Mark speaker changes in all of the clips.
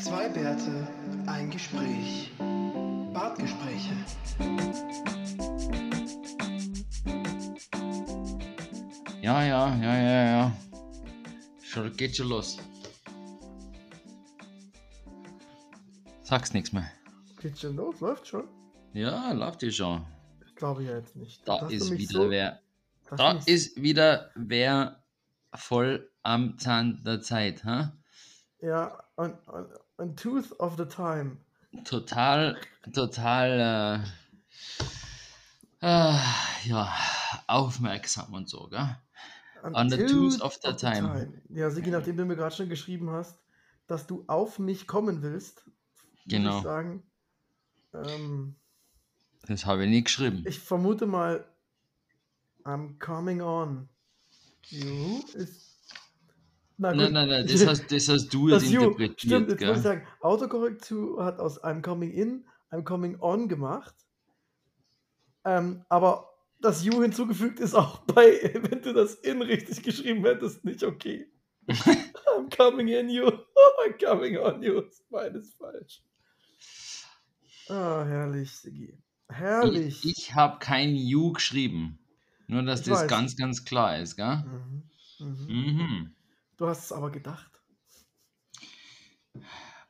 Speaker 1: Zwei Bärte, ein Gespräch. Bartgespräche.
Speaker 2: Ja, ja, ja, ja, ja. Schon, geht schon los. Sag's nichts mehr.
Speaker 3: Geht schon los? Läuft schon?
Speaker 2: Ja, läuft ja schon.
Speaker 3: Ich glaube ja jetzt nicht.
Speaker 2: Da
Speaker 3: du
Speaker 2: ist wieder
Speaker 3: so-
Speaker 2: wer. Da ist wieder wer voll am Zahn der Zeit. Hä?
Speaker 3: Ja, on, on, on Tooth of the Time.
Speaker 2: Total, total, äh, äh, ja, aufmerksam und so, gell? On the tooth of the time.
Speaker 3: Ja, Sigi, nachdem du mir gerade schon geschrieben hast, dass du auf mich kommen willst, würde
Speaker 2: Genau.
Speaker 3: ich sagen, ähm,
Speaker 2: Das habe ich nie geschrieben.
Speaker 3: ich vermute mal, I'm coming on. You ist. Na
Speaker 2: Nein, nein, nein, das hast, das hast du jetzt interpretiert,
Speaker 3: stimmt, jetzt muss ich
Speaker 2: gell?
Speaker 3: sagen, Autokorrektur hat aus I'm coming in, I'm coming on gemacht. Ähm, aber das You hinzugefügt ist auch bei, wenn du das in richtig geschrieben hättest, nicht okay. I'm coming in you, I'm coming on you. Ist beides falsch. Ah, herrlich, Sigi. Herrlich.
Speaker 2: Ich, ich habe kein You geschrieben. Nur, dass
Speaker 3: Ich
Speaker 2: das
Speaker 3: weiß.
Speaker 2: ganz, ganz klar ist, gell?
Speaker 3: Mhm. Mhm.
Speaker 2: Mhm.
Speaker 3: Du hast es aber gedacht.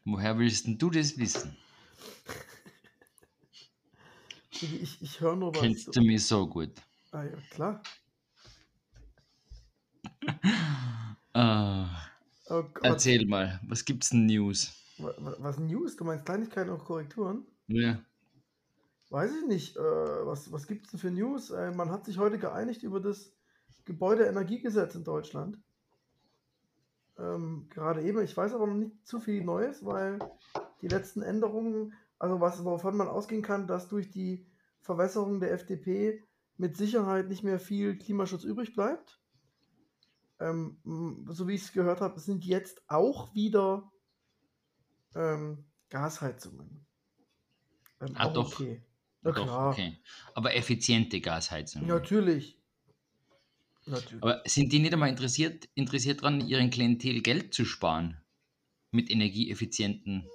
Speaker 2: Woher willst denn du das wissen?
Speaker 3: Ich, ich höre nur was.
Speaker 2: Kennst du mich so gut?
Speaker 3: Ah ja, klar.
Speaker 2: Ah,
Speaker 3: Oh
Speaker 2: erzähl mal, was gibt's denn News?
Speaker 3: Wa- wa- Was News? Du meinst Kleinigkeiten und Korrekturen?
Speaker 2: Ja.
Speaker 3: Weiß ich nicht. Äh, was was gibt es denn für News? Äh, man hat sich heute geeinigt über das Gebäudeenergiegesetz in Deutschland. Ähm, gerade eben. Ich weiß aber noch nicht zu viel Neues, weil die letzten Änderungen, also was, wovon man ausgehen kann, dass durch die Verwässerung der FDP mit Sicherheit nicht mehr viel Klimaschutz übrig bleibt. Ähm, so wie ich es gehört habe, sind jetzt auch wieder ähm, Gasheizungen. Ähm,
Speaker 2: Ah, doch.
Speaker 3: okay. Na
Speaker 2: Doch,
Speaker 3: klar.
Speaker 2: okay. Aber effiziente Gasheizung.
Speaker 3: Natürlich. Natürlich.
Speaker 2: Aber sind die nicht einmal interessiert, interessiert daran, ihren Klientel Geld zu sparen? Mit energieeffizienten.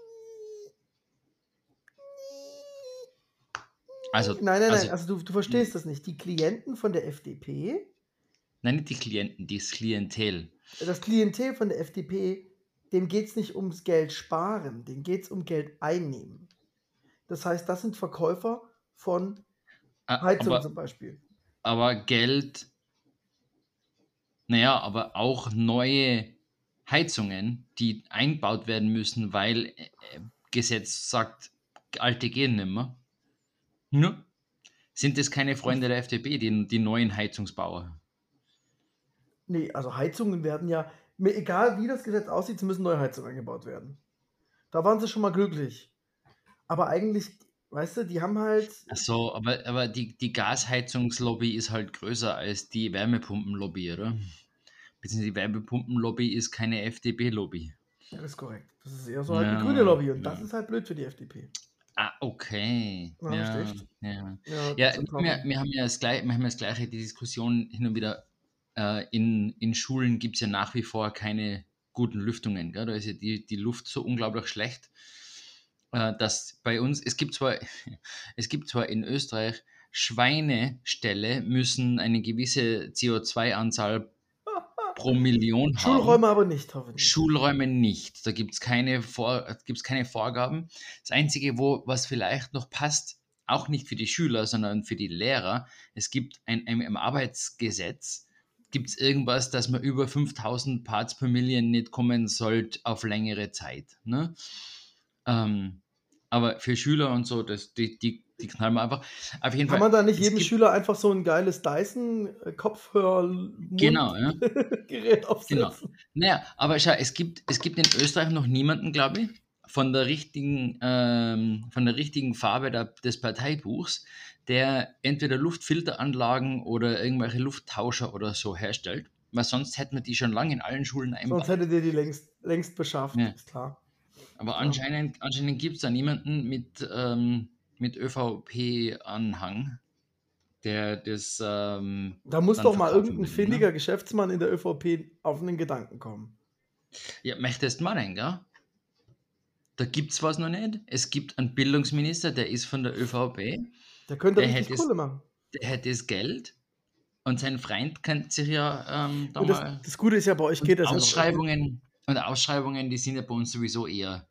Speaker 2: Also,
Speaker 3: Nein, nein, nein,
Speaker 2: also,
Speaker 3: also du, du verstehst das nicht. Die Klienten von der FDP,
Speaker 2: nein, nicht die Klienten, das Klientel.
Speaker 3: das Klientel von der FDP, dem geht es nicht ums Geld sparen, dem geht es um Geld einnehmen. Das heißt, das sind Verkäufer von
Speaker 2: Ah,
Speaker 3: Heizung
Speaker 2: aber,
Speaker 3: zum Beispiel.
Speaker 2: aber Geld, naja, aber auch neue Heizungen, die eingebaut werden müssen, weil äh, äh, Gesetz sagt, alte gehen nicht mehr. Ne? Sind das keine Freunde der FDP, die, die neuen Heizungsbauer?
Speaker 3: Nee, also Heizungen werden ja, mir egal wie das Gesetz aussieht, es müssen neue Heizungen eingebaut werden. Da waren sie schon mal glücklich. Aber eigentlich, weißt du, die haben halt,
Speaker 2: Ach so, aber, aber die, die Gasheizungslobby ist halt größer als die Wärmepumpenlobby, oder? Beziehungsweise die Wärmepumpenlobby ist keine FDP-Lobby.
Speaker 3: das ist korrekt. Das ist eher so halt
Speaker 2: Ja,
Speaker 3: die grüne Lobby und
Speaker 2: ja.
Speaker 3: das ist halt blöd für die FDP.
Speaker 2: Ah, okay.
Speaker 3: Ja,
Speaker 2: Ja, ja.
Speaker 3: Ja,
Speaker 2: Ja, wir, wir, haben ja das gleiche, wir haben ja das gleiche, die Diskussion hin und wieder. Äh, in, in Schulen gibt es ja nach wie vor keine guten Lüftungen. Gell? Da ist ja die, die Luft so unglaublich schlecht, dass bei uns, es gibt zwar, es gibt zwar in Österreich Schweineställe müssen eine gewisse CO2-Anzahl pro Million haben.
Speaker 3: Schulräume aber nicht, hoffentlich.
Speaker 2: Schulräume nicht. Da gibt es keine, Vor gibt's keine Vorgaben. Das Einzige, wo, was vielleicht noch passt, auch nicht für die Schüler, sondern für die Lehrer, es gibt ein, ein, im Arbeitsgesetz, gibt es irgendwas, dass man über 5000 Parts per Million nicht kommen sollte auf längere Zeit. Ne? Ähm, aber für Schüler und so, das, die, die, die knallen wir einfach. Auf jeden
Speaker 3: Kann
Speaker 2: Fall.
Speaker 3: man da nicht jedem
Speaker 2: gibt-
Speaker 3: Schüler einfach so ein geiles
Speaker 2: Genau, ja.
Speaker 3: Dyson-Kopfhörer-Gerät aufsetzen?
Speaker 2: Naja, aber schau, es gibt, es gibt in Österreich noch niemanden, glaube ich, von der richtigen, ähm, von der richtigen Farbe der, des Parteibuchs, der entweder Luftfilteranlagen oder irgendwelche Lufttauscher oder so herstellt. Weil sonst hätten wir die schon lange in allen Schulen
Speaker 3: Sonst
Speaker 2: einbaut.
Speaker 3: hättet ihr die längst, längst beschafft,
Speaker 2: Ja.
Speaker 3: ist klar.
Speaker 2: Aber anscheinend, anscheinend gibt es da niemanden mit, ähm, mit ÖVP-Anhang, der das. Ähm,
Speaker 3: Da muss doch mal irgendein
Speaker 2: ne?
Speaker 3: findiger Geschäftsmann in der ÖVP auf einen Gedanken kommen.
Speaker 2: ja, möchtest du mal rein, gell? da gibt es was noch nicht. Es gibt einen Bildungsminister, der ist von der ÖVP,
Speaker 3: Der könnte
Speaker 2: Der
Speaker 3: richtig
Speaker 2: hätte
Speaker 3: Kohle machen.
Speaker 2: der hat das Geld und sein Freund kennt sich ja ähm, da
Speaker 3: das,
Speaker 2: mal.
Speaker 3: das Gute ist ja, bei euch geht das.
Speaker 2: Ausschreibungen und Ausschreibungen, die sind ja bei uns sowieso eher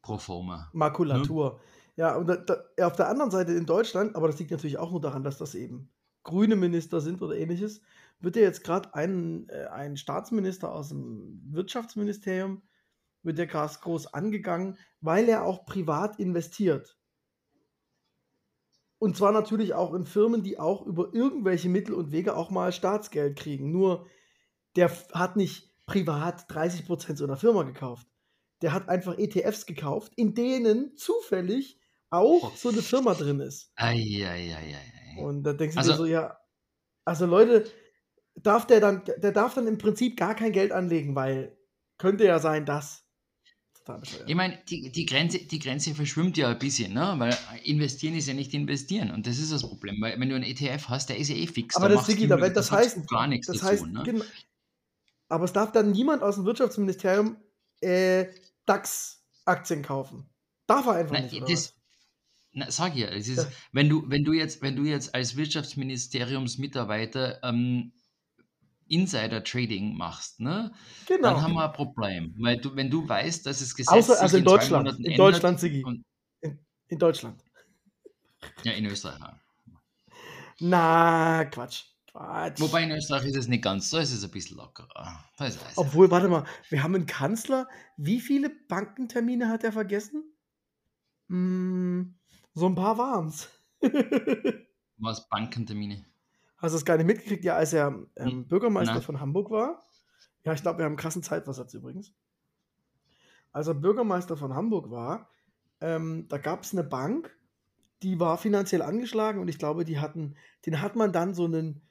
Speaker 2: pro forma.
Speaker 3: Makulatur. Ja, und da, da, auf der anderen Seite in Deutschland, aber das liegt natürlich auch nur daran, dass das eben grüne Minister sind oder ähnliches, wird ja jetzt gerade ein, äh, ein Staatsminister aus dem Wirtschaftsministerium, wird ja gerade groß angegangen, weil er auch privat investiert. Und zwar natürlich auch in Firmen, die auch über irgendwelche Mittel und Wege auch mal Staatsgeld kriegen. Nur der hat nicht privat 30% so einer Firma gekauft. Der hat einfach ETFs gekauft, in denen zufällig auch so eine Firma drin ist.
Speaker 2: Eieieiei.
Speaker 3: Und da denkst du
Speaker 2: Also-
Speaker 3: dir so, ja, also Leute, darf der dann, der darf dann im Prinzip gar kein Geld anlegen, weil könnte ja sein, dass.
Speaker 2: Ich meine, die, die, Grenze, die Grenze verschwimmt ja ein bisschen, ne? weil investieren ist ja nicht investieren. Und das ist das Problem, weil wenn du einen ETF hast, der ist ja eh fix.
Speaker 3: Aber
Speaker 2: da
Speaker 3: das,
Speaker 2: du-
Speaker 3: da- das heißt,
Speaker 2: gar nichts
Speaker 3: das
Speaker 2: dazu.
Speaker 3: heißt,
Speaker 2: ne?
Speaker 3: Aber es darf dann niemand aus dem Wirtschaftsministerium äh, DAX-Aktien kaufen. Darf er einfach
Speaker 2: Nein,
Speaker 3: nicht.
Speaker 2: Das, na, sag ja, es ist,
Speaker 3: Ja.
Speaker 2: wenn, du, wenn, du jetzt, wenn du jetzt als Wirtschaftsministeriumsmitarbeiter ähm, Insider-Trading machst, ne,
Speaker 3: Genau.
Speaker 2: dann haben wir ein Problem. Weil du, wenn du weißt, dass es gesetzlich
Speaker 3: Außer, also in
Speaker 2: in
Speaker 3: Deutschland. In
Speaker 2: ändert
Speaker 3: Deutschland, Sigi. In, in Deutschland.
Speaker 2: Ja, in Österreich.
Speaker 3: Na, Quatsch. Quatsch.
Speaker 2: Wobei in Österreich ist es nicht ganz so, es ist ein bisschen lockerer.
Speaker 3: Obwohl, warte mal, wir haben einen Kanzler. Wie viele Bankentermine hat er vergessen? Hm, so ein paar waren es.
Speaker 2: Was Bankentermine.
Speaker 3: Hast du es gar nicht mitgekriegt? Ja, als er ähm,
Speaker 2: Hm,
Speaker 3: Bürgermeister
Speaker 2: nein.
Speaker 3: von Hamburg war. Ja, ich glaube, wir haben einen krassen Zeitversatz übrigens. Als er Bürgermeister von Hamburg war, ähm, da gab es eine Bank, die war finanziell angeschlagen und ich glaube, die hatten, den hat man dann so einen,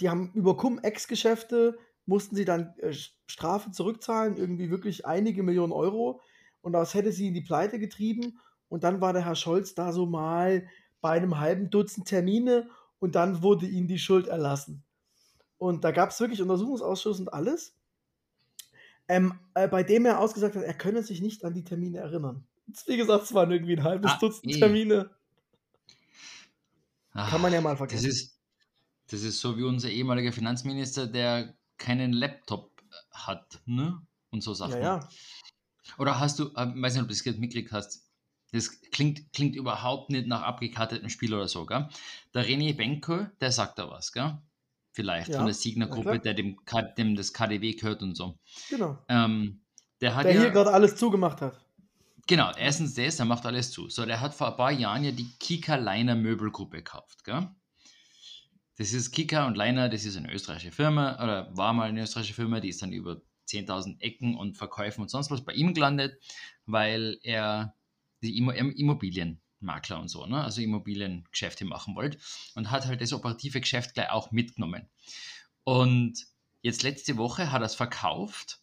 Speaker 3: die haben über Cum-Ex-Geschäfte, mussten sie dann äh, Strafe zurückzahlen, irgendwie wirklich einige Millionen Euro und das hätte sie in die Pleite getrieben und dann war der Herr Scholz da so mal bei einem halben Dutzend Termine und dann wurde ihnen die Schuld erlassen. Und da gab es wirklich Untersuchungsausschuss und alles, ähm, äh, bei dem er ausgesagt hat, er könne sich nicht an die Termine erinnern. Wie gesagt, es waren irgendwie ein halbes
Speaker 2: Ah,
Speaker 3: Dutzend
Speaker 2: eh.
Speaker 3: Termine.
Speaker 2: Ah,
Speaker 3: Kann man ja mal
Speaker 2: Das
Speaker 3: vergessen.
Speaker 2: ist, das ist so wie unser ehemaliger Finanzminister, der keinen Laptop hat, ne? Und so Sachen.
Speaker 3: ja, ja.
Speaker 2: Oder hast du, äh, weiß nicht, ob du das jetzt mitgekriegt hast, das klingt, klingt überhaupt nicht nach abgekartetem Spiel oder so, gell? Der René Benko, der sagt da was, gell? Vielleicht
Speaker 3: Ja,
Speaker 2: von der Signer-Gruppe, der dem, dem das KDW gehört und so.
Speaker 3: Genau.
Speaker 2: Ähm, der hat
Speaker 3: Der
Speaker 2: ja,
Speaker 3: hier gerade alles zugemacht hat.
Speaker 2: Genau, erstens das, der macht alles zu. So, der hat vor ein paar Jahren ja die Kika Leiner Möbelgruppe gekauft, gell? Das ist Kika und Leiner, das ist eine österreichische Firma, oder war mal eine österreichische Firma, die ist dann über 10.000 Ecken und Verkäufen und sonst was bei ihm gelandet, weil er die Immo Immobilienmakler und so, ne? also Immobiliengeschäfte machen wollte und hat halt das operative Geschäft gleich auch mitgenommen. Und jetzt letzte Woche hat er es verkauft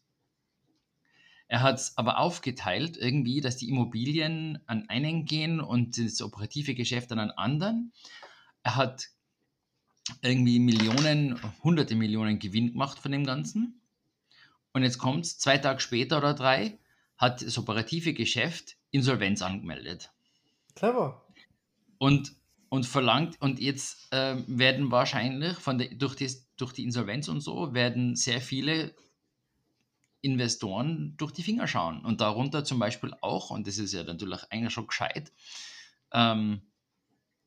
Speaker 2: er hat es aber aufgeteilt, irgendwie, dass die Immobilien an einen gehen und das operative Geschäft an einen anderen. Er hat irgendwie Millionen, hunderte Millionen Gewinn gemacht von dem Ganzen. Und jetzt kommt es, zwei Tage später oder drei, hat das operative Geschäft Insolvenz angemeldet.
Speaker 3: Clever.
Speaker 2: Und, und verlangt, und jetzt ähm, werden wahrscheinlich von der, durch, das, durch die Insolvenz und so, werden sehr viele Investoren durch die Finger schauen. Und darunter zum Beispiel auch, und das ist ja natürlich eigentlich schon gescheit, ähm,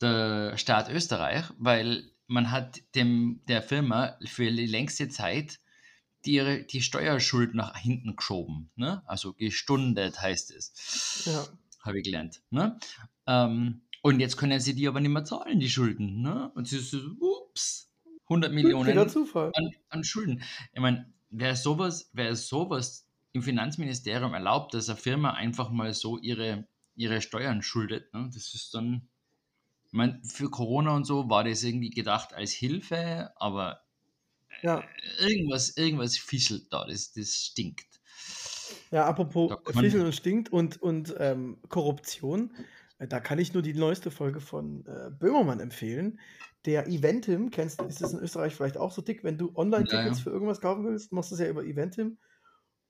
Speaker 2: der Staat Österreich, weil man hat dem, der Firma für die längste Zeit die, ihre, die Steuerschuld nach hinten geschoben. Ne? Also gestundet heißt es
Speaker 3: Ja.
Speaker 2: habe ich gelernt. Ne? Ähm, und jetzt können sie die aber nicht mehr zahlen, die Schulden. Ne? Und sie so, ups, 100
Speaker 3: Witziger
Speaker 2: Millionen
Speaker 3: Zufall.
Speaker 2: an, an Schulden. Ich meine, wer sowas, wer sowas im Finanzministerium erlaubt, dass eine Firma einfach mal so ihre, ihre Steuern schuldet, ne? das ist dann, meine, für Corona und so war das irgendwie gedacht als Hilfe, aber
Speaker 3: Ja.
Speaker 2: irgendwas, irgendwas fischelt da, das, das stinkt.
Speaker 3: Ja, apropos Fischen und Stinkt und, und ähm, Korruption, äh, da kann ich nur die neueste Folge von äh, Böhmermann empfehlen. Der Eventim, kennst du, ist das in Österreich vielleicht auch so dick, wenn du Online-Tickets
Speaker 2: Ja, ja.
Speaker 3: für irgendwas kaufen willst, machst du es ja über Eventim.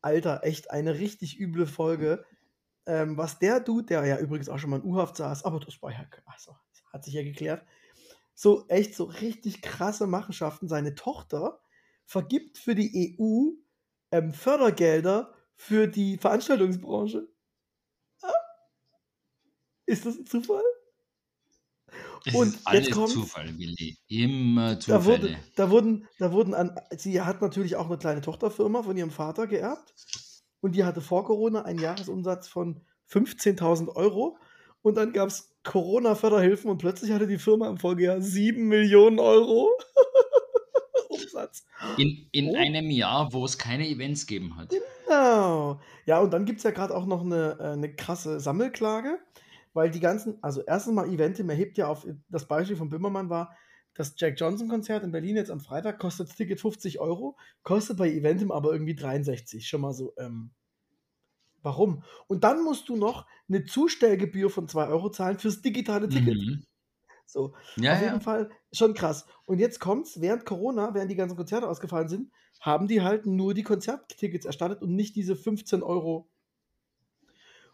Speaker 3: Alter, echt eine richtig üble Folge. ähm, was der Dude, der ja übrigens auch schon mal in U-Haft saß, aber das war ja, also, hat sich ja geklärt, so echt so richtig krasse Machenschaften. Seine Tochter vergibt für die EU ähm, Fördergelder für die Veranstaltungsbranche. Ah. Ist das ein Zufall?
Speaker 2: Es
Speaker 3: Und
Speaker 2: ist alles
Speaker 3: jetzt kommt's.
Speaker 2: Zufall, Willi. Immer
Speaker 3: Da, wurde,
Speaker 2: Zufälle.
Speaker 3: da, wurden, da wurden an, sie hat natürlich auch eine kleine Tochterfirma von ihrem Vater geerbt und die hatte vor Corona einen Jahresumsatz von 15.000 Euro und dann gab es Corona-Förderhilfen und plötzlich hatte die Firma im Folgejahr 7 Millionen Euro Umsatz.
Speaker 2: In, in
Speaker 3: Oh.
Speaker 2: einem Jahr, wo es keine Events gegeben hat.
Speaker 3: Genau. Ja, und dann gibt es ja gerade auch noch eine, äh, eine krasse Sammelklage, weil die ganzen, also erstens mal Eventim erhebt ja auf, das Beispiel von Böhmermann war, das Jack Johnson-Konzert in Berlin jetzt am Freitag kostet das Ticket 50 Euro, kostet bei Eventim aber irgendwie 63. Schon mal so, ähm, warum? Und dann musst du noch eine Zustellgebühr von 2 Euro zahlen fürs digitale Ticket.
Speaker 2: Mhm.
Speaker 3: So,
Speaker 2: Ja,
Speaker 3: auf
Speaker 2: ja.
Speaker 3: jeden Fall schon krass. Und jetzt kommt's, während Corona, während die ganzen Konzerte ausgefallen sind, haben die halt nur die Konzerttickets erstattet und nicht diese 15 Euro.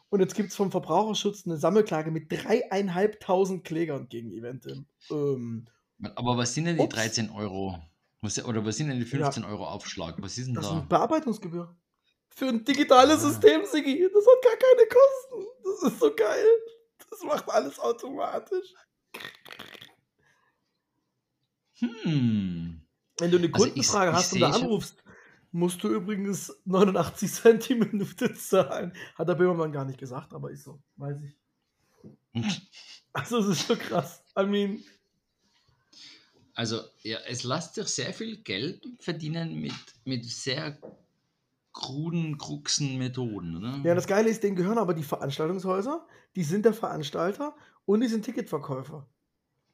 Speaker 3: Und jetzt gibt es vom Verbraucherschutz eine Sammelklage mit dreieinhalbtausend Klägern gegen Eventim. Ähm,
Speaker 2: Aber was sind denn die
Speaker 3: Ups.
Speaker 2: 13 Euro? Was, oder was sind denn die 15 Euro Aufschlag? Was ist denn
Speaker 3: das ist
Speaker 2: da?
Speaker 3: eine Bearbeitungsgebühr. Für ein digitales. System, Sigi. Das hat gar keine Kosten. Das ist so geil. Das macht alles automatisch.
Speaker 2: Hm.
Speaker 3: Wenn du eine
Speaker 2: Also ich-
Speaker 3: Kundenfrage
Speaker 2: ich
Speaker 3: hast und da anrufst, musst du übrigens 89 Cent die Minute zahlen. Hat der Böhmermann gar nicht gesagt, aber ist so. Weiß ich. Also, es ist schon krass. I mean,
Speaker 2: Also, ja, es lässt sich sehr viel Geld verdienen mit, mit sehr kruden, kruxen Methoden, oder?
Speaker 3: ja, das Geile ist, denen gehören aber die Veranstaltungshäuser, die sind der Veranstalter und die sind Ticketverkäufer.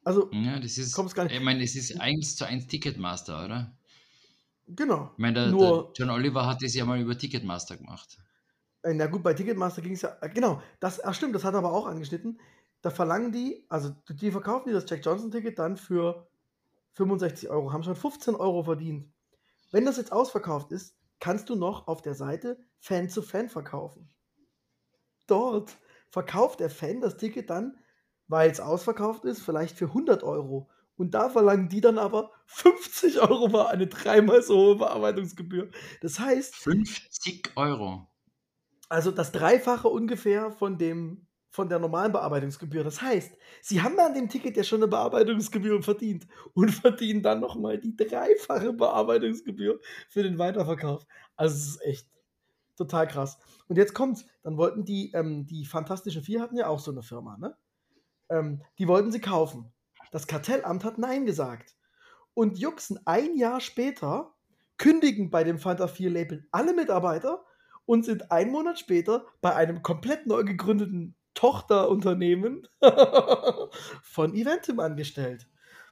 Speaker 3: Also,
Speaker 2: Ja, das ist,
Speaker 3: Kommt's gar nicht-
Speaker 2: ich meine, es ist 1 zu 1 Ticketmaster, oder?
Speaker 3: genau.
Speaker 2: Ich meine, der,
Speaker 3: Nur-
Speaker 2: der John Oliver hat das ja mal über Ticketmaster gemacht.
Speaker 3: Äh, Na gut, bei Ticketmaster ging es ja. äh, Genau, das ach stimmt, das hat er aber auch angeschnitten. Da verlangen die, also die verkaufen die das Jack Johnson-Ticket dann für 65 Euro, haben schon 15 Euro verdient. Wenn das jetzt ausverkauft ist, kannst du noch auf der Seite Fan zu Fan verkaufen. Dort verkauft der Fan das Ticket dann, weil es ausverkauft ist, vielleicht für 100 Euro. Und da verlangen die dann aber 50 Euro war eine dreimal so hohe Bearbeitungsgebühr. Das heißt,
Speaker 2: 50 Euro.
Speaker 3: also das Dreifache ungefähr von dem von der normalen Bearbeitungsgebühr. Das heißt, sie haben an dem Ticket ja schon eine Bearbeitungsgebühr verdient und verdienen dann nochmal die dreifache Bearbeitungsgebühr für den Weiterverkauf. Also es ist echt total krass. Und jetzt kommt's, dann wollten die, ähm, die Fantastischen Vier hatten ja auch so eine Firma, ne? Ähm, die wollten sie kaufen. Das Kartellamt hat Nein gesagt. Und juxen ein Jahr später, kündigen bei dem Fanta 4 Label alle Mitarbeiter und sind einen Monat später bei einem komplett neu gegründeten Tochterunternehmen von Eventim angestellt.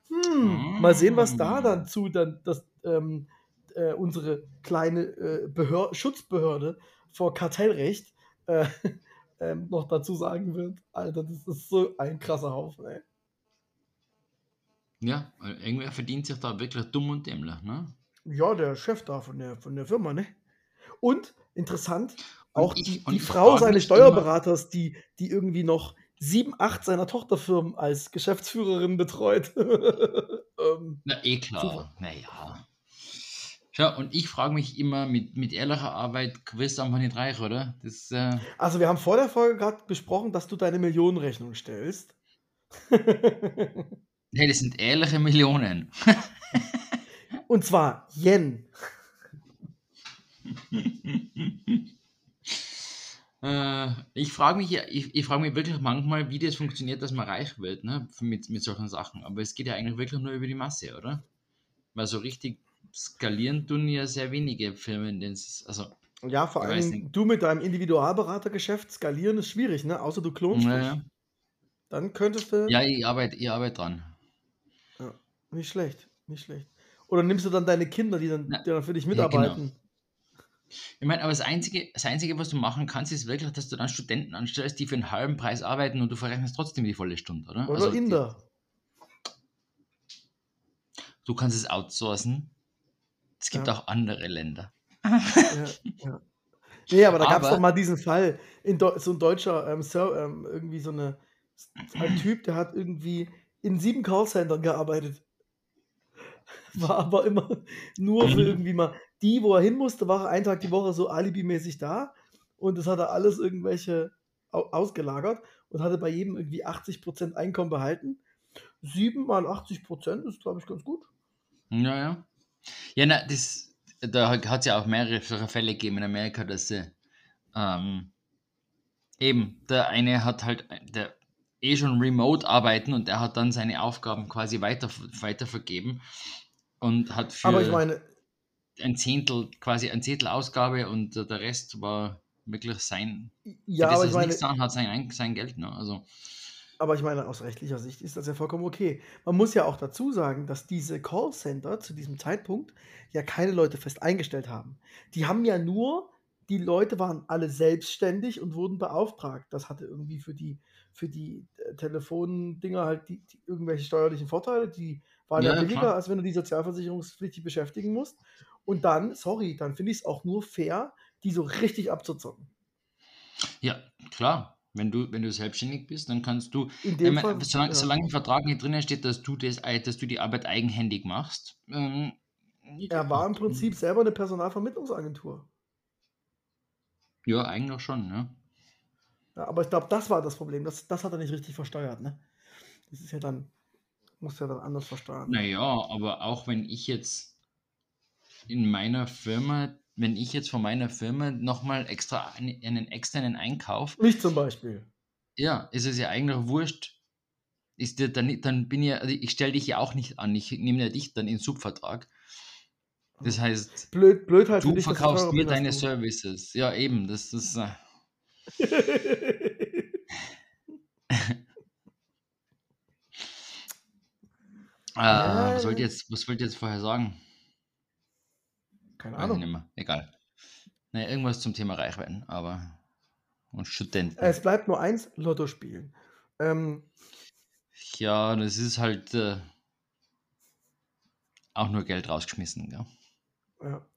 Speaker 3: Hm, mal sehen, was da
Speaker 2: Mm.
Speaker 3: dann zu dann das, ähm, äh, unsere kleine äh, Behör Schutzbehörde vor Kartellrecht äh, ähm, noch dazu sagen wird. Alter, das ist so ein krasser Haufen, ey.
Speaker 2: Ja, irgendwer verdient sich da wirklich dumm und dämlich, ne?
Speaker 3: Ja, der Chef da von der, von der Firma, ne? Und interessant, auch
Speaker 2: ich-
Speaker 3: die, die Frau seines Steuerberaters, die, die irgendwie noch sieben, acht seiner Tochterfirmen als Geschäftsführerin betreut. ähm,
Speaker 2: Na, eh klar. Naja. Schau, und ich frage mich immer, mit, mit ehrlicher Arbeit wirst du einfach nicht reich, oder? Das, äh,
Speaker 3: also, wir haben vor der Folge gerade besprochen, dass du deine Millionenrechnung stellst.
Speaker 2: hey, das sind ehrliche Millionen.
Speaker 3: Und zwar Yen.
Speaker 2: äh, ich frage mich, ja- ich, ich frage mich wirklich manchmal, wie das funktioniert, dass man reich wird, ne? Mit, mit solchen Sachen. Aber es geht ja eigentlich wirklich nur über die Masse, oder? Weil so richtig skalieren tun ja sehr wenige Firmen, also
Speaker 3: Ja, vor allem du mit deinem Individualberatergeschäft skalieren ist schwierig, ne? Außer du klonst dich.
Speaker 2: Naja.
Speaker 3: Dann könntest du.
Speaker 2: Ja, ich arbeite ich arbeite dran.
Speaker 3: Nicht schlecht, nicht schlecht. Oder nimmst du dann deine Kinder, die dann,
Speaker 2: Na,
Speaker 3: die dann für dich
Speaker 2: ja, genau. Ich meine, aber das Einzige, das Einzige, was du machen kannst, ist wirklich, dass du dann Studenten anstellst, die für einen halben Preis arbeiten und du verrechnest trotzdem die volle Stunde, oder?
Speaker 3: Oder
Speaker 2: Also die-
Speaker 3: Inder.
Speaker 2: Du kannst es outsourcen. Es gibt
Speaker 3: Ja.
Speaker 2: auch andere Länder.
Speaker 3: ja, ja. Nee, aber da gab es doch mal diesen Fall. In Deu so ein deutscher, ähm, Sir, ähm, irgendwie so eine, ein Typ, der hat irgendwie in sieben Callcentern gearbeitet. War aber immer nur für
Speaker 2: Mhm.
Speaker 3: irgendwie mal die, wo er hin musste, war er einen Tag die Woche so alibimäßig da. Und das hat er alles irgendwelche au ausgelagert und hatte bei jedem irgendwie 80% Einkommen behalten. 7 mal 80% ist, glaube ich, ganz gut.
Speaker 2: Ja, ja. Ja, na, das, da hat es ja auch mehrere solche Fälle gegeben in Amerika, dass sie ähm, eben, der eine hat halt, der eh schon remote arbeiten und der hat dann seine Aufgaben quasi weiter, weiter vergeben und hat für
Speaker 3: Aber ich meine,
Speaker 2: ein Zehntel, quasi ein Zehntel Ausgabe und der Rest war wirklich sein,
Speaker 3: ja,
Speaker 2: das
Speaker 3: aber
Speaker 2: er
Speaker 3: ich meine,
Speaker 2: nichts getan hat, sein, Ein- sein Geld. Ne? Also,
Speaker 3: Aber ich meine, aus rechtlicher Sicht ist das ja vollkommen okay. Man muss ja auch dazu sagen, dass diese Callcenter zu diesem Zeitpunkt ja keine Leute fest eingestellt haben. Die haben ja nur, die Leute waren alle selbstständig und wurden beauftragt. Das hatte irgendwie für die, für die äh, Telefondinger halt die, die irgendwelche steuerlichen Vorteile. Die waren ja,
Speaker 2: Ja, ja,
Speaker 3: billiger,
Speaker 2: klar.
Speaker 3: als wenn du die sozialversicherungspflichtig beschäftigen musst. Und dann, sorry, dann finde ich es auch nur fair, die so richtig abzuzocken.
Speaker 2: ja, klar. Wenn du, wenn du selbstständig bist, dann kannst du,
Speaker 3: In
Speaker 2: Ich
Speaker 3: dem
Speaker 2: meine,
Speaker 3: Fall.
Speaker 2: solange,
Speaker 3: ja.
Speaker 2: solange im Vertrag nicht drin steht, dass du, das, dass du die Arbeit eigenhändig machst. Ähm,
Speaker 3: Er war im Prinzip selber eine Personalvermittlungsagentur.
Speaker 2: Ja, eigentlich schon, ne?
Speaker 3: Ja, aber ich glaube, das war das Problem. Das, das hat er nicht richtig versteuert, ne? Das ist ja dann, muss ja dann anders versteuern.
Speaker 2: Naja, aber auch wenn ich jetzt in meiner Firma, wenn ich jetzt von meiner Firma nochmal extra einen, einen externen Einkauf,
Speaker 3: Mich zum Beispiel.
Speaker 2: ja, ist es ja eigentlich wurscht. Ist dir dann, dann bin ja, also ich stelle dich ja auch nicht an, ich nehme ja dich dann in Subvertrag. Das heißt,
Speaker 3: Blöd, blöd halt
Speaker 2: du
Speaker 3: dich,
Speaker 2: verkaufst mir deine. Services. Ja, eben, das ist. Äh, äh, was wollt ihr
Speaker 3: ja.
Speaker 2: jetzt, was wollt ihr jetzt vorher sagen?
Speaker 3: Keine Ahnung.
Speaker 2: Egal. Naja, irgendwas zum Thema Reichweiten, aber. Und Studenten.
Speaker 3: Es bleibt nur eins, Lotto spielen. Ähm,
Speaker 2: ja, das ist halt äh, auch nur Geld rausgeschmissen. Gell?
Speaker 3: ja.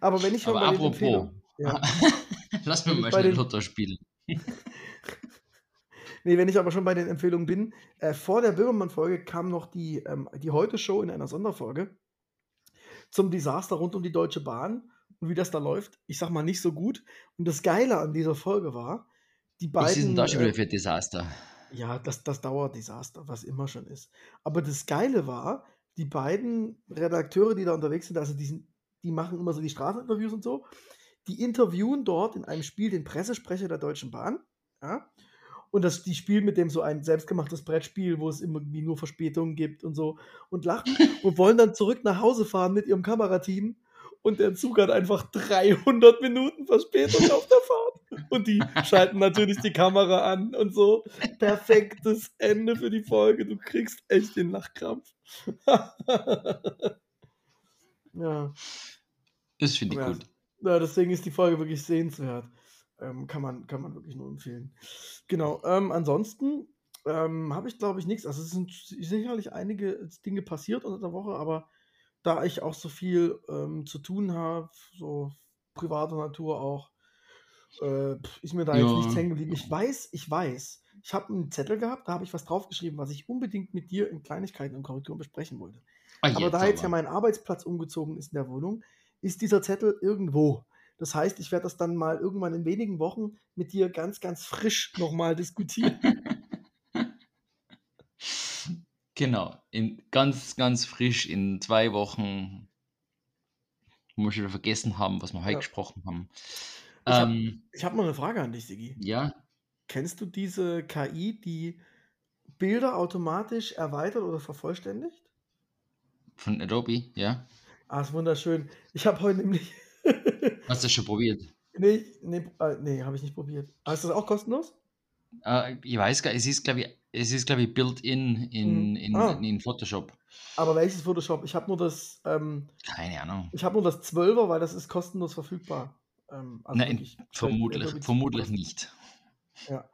Speaker 3: Aber wenn ich
Speaker 2: Aber
Speaker 3: den
Speaker 2: apropos.
Speaker 3: Ja.
Speaker 2: lass mir mal schnell
Speaker 3: den-
Speaker 2: Lotto spielen.
Speaker 3: Nee, wenn ich aber schon bei den Empfehlungen bin, äh, vor der Böhmermann-Folge kam noch die, ähm, die Heute-Show in einer Sonderfolge zum Desaster rund um die Deutsche Bahn und wie das da läuft. Ich sag mal nicht so gut. Und das Geile an dieser Folge war, die
Speaker 2: Was ist denn
Speaker 3: beiden.
Speaker 2: da schon
Speaker 3: äh,
Speaker 2: wieder für Desaster?
Speaker 3: Ja, das, das Dauerdesaster, was immer schon ist. Aber das Geile war, die beiden Redakteure, die da unterwegs sind, also die, sind, die machen immer so die Straßeninterviews und so, die interviewen dort in einem Spiel den Pressesprecher der Deutschen Bahn. Ja? Und das, die spielen mit dem so ein selbstgemachtes Brettspiel, wo es immer irgendwie nur Verspätungen gibt und so und lachen und wollen dann zurück nach Hause fahren mit ihrem Kamerateam. Und der Zug hat einfach 300 Minuten Verspätung auf der Fahrt. Und die schalten natürlich die Kamera an und so. Perfektes Ende für die Folge. Du kriegst echt den Lachkrampf. ja.
Speaker 2: Das finde ich
Speaker 3: Ja.
Speaker 2: gut.
Speaker 3: ja, deswegen ist die Folge wirklich sehenswert. Ähm, kann, man, kann man wirklich nur empfehlen. Genau. Ähm, ansonsten ähm, habe ich, glaube ich, nichts. Also es sind sicherlich einige Dinge passiert unter der Woche, aber da ich auch so viel ähm, zu tun habe, so privater Natur auch, äh, ist mir da jetzt
Speaker 2: Ja.
Speaker 3: nichts hängen geblieben. Ich weiß, ich weiß, ich habe einen Zettel gehabt, da habe ich was draufgeschrieben, was ich unbedingt mit dir in Kleinigkeiten und Korrekturen besprechen wollte.
Speaker 2: Ah,
Speaker 3: Aber da jetzt ja mein Arbeitsplatz umgezogen ist in der Wohnung, ist dieser Zettel irgendwo. Das heißt, ich werde das dann mal irgendwann in wenigen Wochen mit dir ganz, ganz frisch nochmal diskutieren.
Speaker 2: Genau, in, ganz, ganz frisch in zwei Wochen, wo wir schon wieder vergessen haben, was wir heute
Speaker 3: Ja.
Speaker 2: gesprochen haben.
Speaker 3: Ich hab-
Speaker 2: Ähm,
Speaker 3: Ich habe mal eine Frage an dich, Sigi.
Speaker 2: ja,
Speaker 3: Kennst du diese KI, die Bilder automatisch erweitert oder vervollständigt?
Speaker 2: von Adobe, ja.
Speaker 3: Ah, ist wunderschön. Ich habe heute nämlich.
Speaker 2: Hast du das schon probiert?
Speaker 3: nee, nee, äh, nee habe ich nicht probiert. Ah, ist das auch kostenlos?
Speaker 2: Äh, ich weiß gar es ist, glaube ich, es ist, glaube ich, built-in in,
Speaker 3: Mhm.
Speaker 2: in,
Speaker 3: Ah.
Speaker 2: in Photoshop.
Speaker 3: Aber welches Photoshop? Ich habe nur das. Ähm,
Speaker 2: Keine Ahnung.
Speaker 3: ich habe nur das 12er, weil das ist kostenlos verfügbar. Ähm, also
Speaker 2: Nein, vermutlich, vermutlich nicht.
Speaker 3: Ja.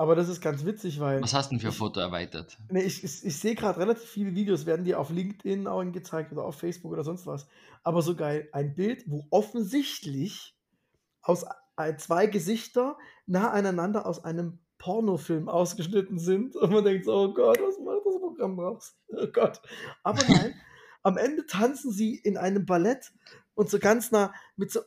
Speaker 3: Aber das ist ganz witzig, weil.
Speaker 2: Was hast du denn für ein Foto erweitert?
Speaker 3: Nee, ich, ich, ich sehe gerade relativ viele Videos, werden dir auf LinkedIn auch angezeigt oder auf Facebook oder sonst was. Aber so geil, ein Bild, wo offensichtlich aus äh, zwei Gesichter nah aneinander aus einem Pornofilm ausgeschnitten sind und man denkt so, oh Gott, was macht das Programm draus? Oh Gott. Aber nein, am Ende tanzen sie in einem Ballett und so ganz nah mit so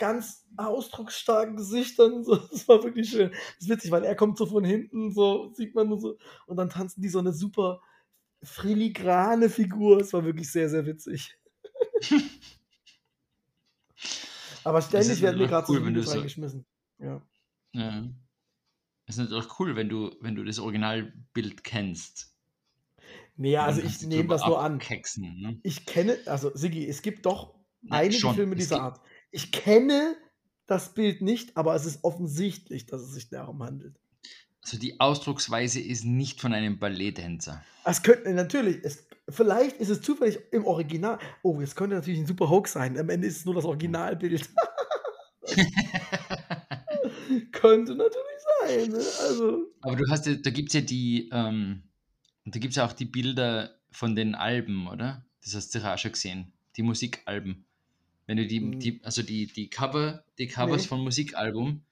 Speaker 3: ganz ausdrucksstarken Gesichtern. So, das war wirklich schön. Das ist witzig, weil er kommt so von hinten, so sieht man nur so, und dann tanzen die so eine super filigrane Figur. Es war wirklich sehr, sehr witzig. Aber ständig werden mir gerade
Speaker 2: cool,
Speaker 3: so Videos
Speaker 2: so-
Speaker 3: reingeschmissen. Ja.
Speaker 2: Ja. Es ist natürlich cool, wenn du, wenn du das Originalbild kennst.
Speaker 3: Nee,
Speaker 2: Dann
Speaker 3: also ich nehme das nur an.
Speaker 2: ne?
Speaker 3: Ich kenne, also Sigi, es gibt doch
Speaker 2: Na,
Speaker 3: einige
Speaker 2: schon.
Speaker 3: Filme
Speaker 2: Es
Speaker 3: dieser
Speaker 2: gibt-
Speaker 3: Art. Ich kenne das Bild nicht, aber es ist offensichtlich, dass es sich darum handelt.
Speaker 2: Also die Ausdrucksweise ist nicht von einem Balletttänzer.
Speaker 3: Es könnte natürlich, es, vielleicht ist es zufällig im Original. Oh, es könnte natürlich ein super Hoax sein. Am Ende ist es nur das Originalbild. könnte natürlich sein. Ne? Also,
Speaker 2: Aber du hast ja, da gibt es ja die, ähm, da gibt es ja auch die Bilder von den Alben, oder? Das hast du ja auch schon gesehen. Die Musikalben. Wenn du die,
Speaker 3: Hm.
Speaker 2: die also die, die Cover, die Covers
Speaker 3: Nee.
Speaker 2: von Musikalbum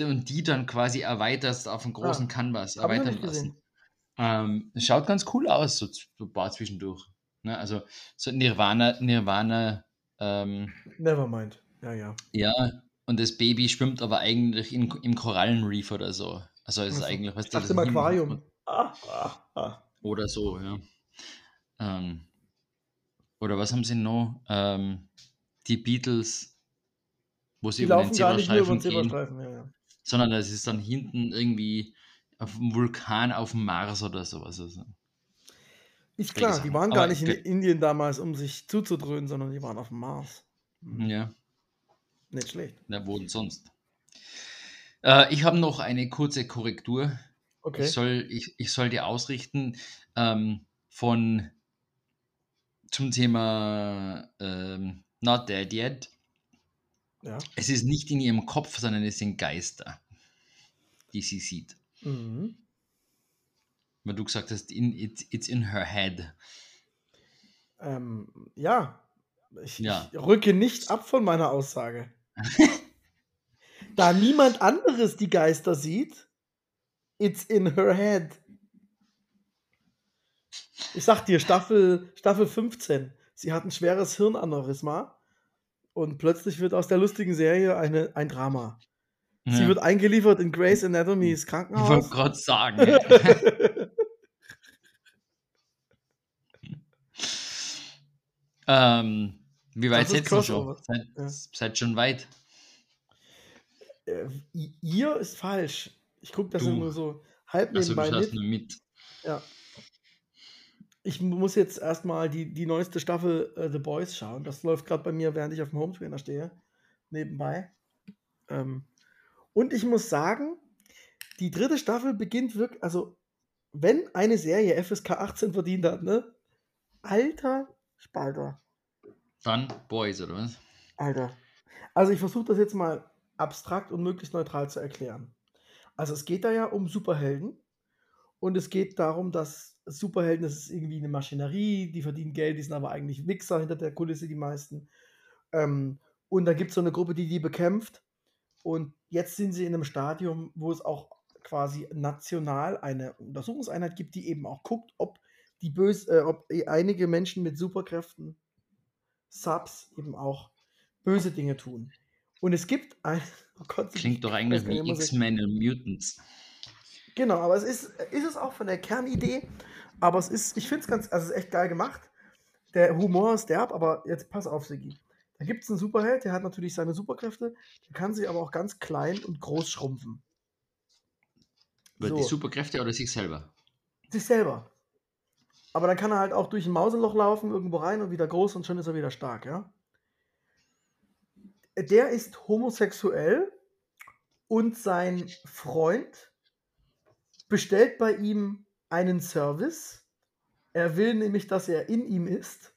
Speaker 2: und die dann quasi erweiterst auf einen großen
Speaker 3: Ah,
Speaker 2: Canvas erweitern lassen. Ähm, schaut ganz cool aus, so, ein paar zwischendurch. Ne? Also so Nirvana, Nirvana, ähm,
Speaker 3: Nevermind. Ja, ja.
Speaker 2: ja, und das Baby schwimmt aber eigentlich in, im Korallenreef oder so. Also es ist eigentlich, was
Speaker 3: Ich dachte im Aquarium. Ah, ah, ah.
Speaker 2: Oder so, ja. Ähm, oder was haben sie noch? Ähm, die Beatles, wo sie
Speaker 3: Die
Speaker 2: über den
Speaker 3: laufen gar nicht nur über den
Speaker 2: Zebrastreifen gehen,
Speaker 3: Zebrastreifen. Ja, ja.
Speaker 2: sondern es ist dann hinten irgendwie auf dem Vulkan auf dem Mars oder sowas. Also,
Speaker 3: Ist klar, die waren
Speaker 2: Aber
Speaker 3: gar nicht in Indien damals, um sich zuzudröhnen, sondern die waren auf dem Mars. Hm,
Speaker 2: ja,
Speaker 3: Nicht schlecht.
Speaker 2: na, wo denn sonst? Äh, ich habe noch eine kurze Korrektur.
Speaker 3: Okay.
Speaker 2: Ich, soll, ich, ich soll dir ausrichten ähm, von zum Thema ähm, Not Dead Yet.
Speaker 3: ja.
Speaker 2: Es ist nicht in ihrem Kopf, sondern es sind Geister, die sie sieht.
Speaker 3: Mhm.
Speaker 2: Weil du gesagt hast, in, it's, it's in her head.
Speaker 3: Ähm, ja. Ich,
Speaker 2: Ja.
Speaker 3: ich rücke nicht ab von meiner Aussage. da niemand anderes die Geister sieht, it's in her head. Ich sag dir, Staffel, Staffel 15. Sie hat ein schweres Hirnaneurysma und plötzlich wird aus der lustigen Serie eine, ein Drama. Sie
Speaker 2: Ja.
Speaker 3: wird eingeliefert in Grey's Anatomy's
Speaker 2: ich wollte
Speaker 3: Krankenhaus.
Speaker 2: gerade sagen. ähm, wie weit seid ihr schon? Seid,
Speaker 3: Ja.
Speaker 2: seid schon weit.
Speaker 3: Äh, ihr ist falsch. Ich gucke das
Speaker 2: Du.
Speaker 3: nur so halb nebenbei
Speaker 2: schaust
Speaker 3: mit.
Speaker 2: nur mit.
Speaker 3: Ja. Ich muss jetzt erstmal die, die neueste Staffel äh, The Boys schauen. Das läuft gerade bei mir, während ich auf dem Hometrainer stehe. Nebenbei. Ähm, und ich muss sagen, die dritte Staffel beginnt wirklich, also wenn eine Serie FSK 18 verdient hat, ne? Alter Spalter.
Speaker 2: Dann Boys, oder was?
Speaker 3: Alter. Also ich versuche das jetzt mal abstrakt und möglichst neutral zu erklären. Also es geht da ja um Superhelden und es geht darum, dass Superhelden, das ist irgendwie eine Maschinerie, die verdienen Geld, die sind aber eigentlich Wichser hinter der Kulisse, die meisten. Ähm, und da gibt es so eine Gruppe, die die bekämpft. Und jetzt sind sie in einem Stadium, wo es auch quasi national eine Untersuchungseinheit gibt, die eben auch guckt, ob die bös, äh, ob einige Menschen mit Superkräften, Subs, eben auch böse Dinge tun. Und es gibt ein. Oh Gott,
Speaker 2: Klingt doch
Speaker 3: ich
Speaker 2: eigentlich wie X-Men und Mutants.
Speaker 3: Genau, aber es ist, ist es auch von der Kernidee. Aber es ist, ich finde es ganz, also es ist echt geil gemacht. Der Humor ist derb, aber jetzt pass auf, Sigi. Da gibt es einen Superheld, der hat natürlich seine Superkräfte, der kann sich aber auch ganz klein und groß schrumpfen.
Speaker 2: Über die
Speaker 3: So.
Speaker 2: Superkräfte oder sich selber?
Speaker 3: Sich selber. Aber dann kann er halt auch durch ein Mauseloch laufen, irgendwo rein und wieder groß und schon ist er wieder stark, ja. Der ist homosexuell und sein Freund bestellt bei ihm einen Service. Er will nämlich, dass er in ihm ist.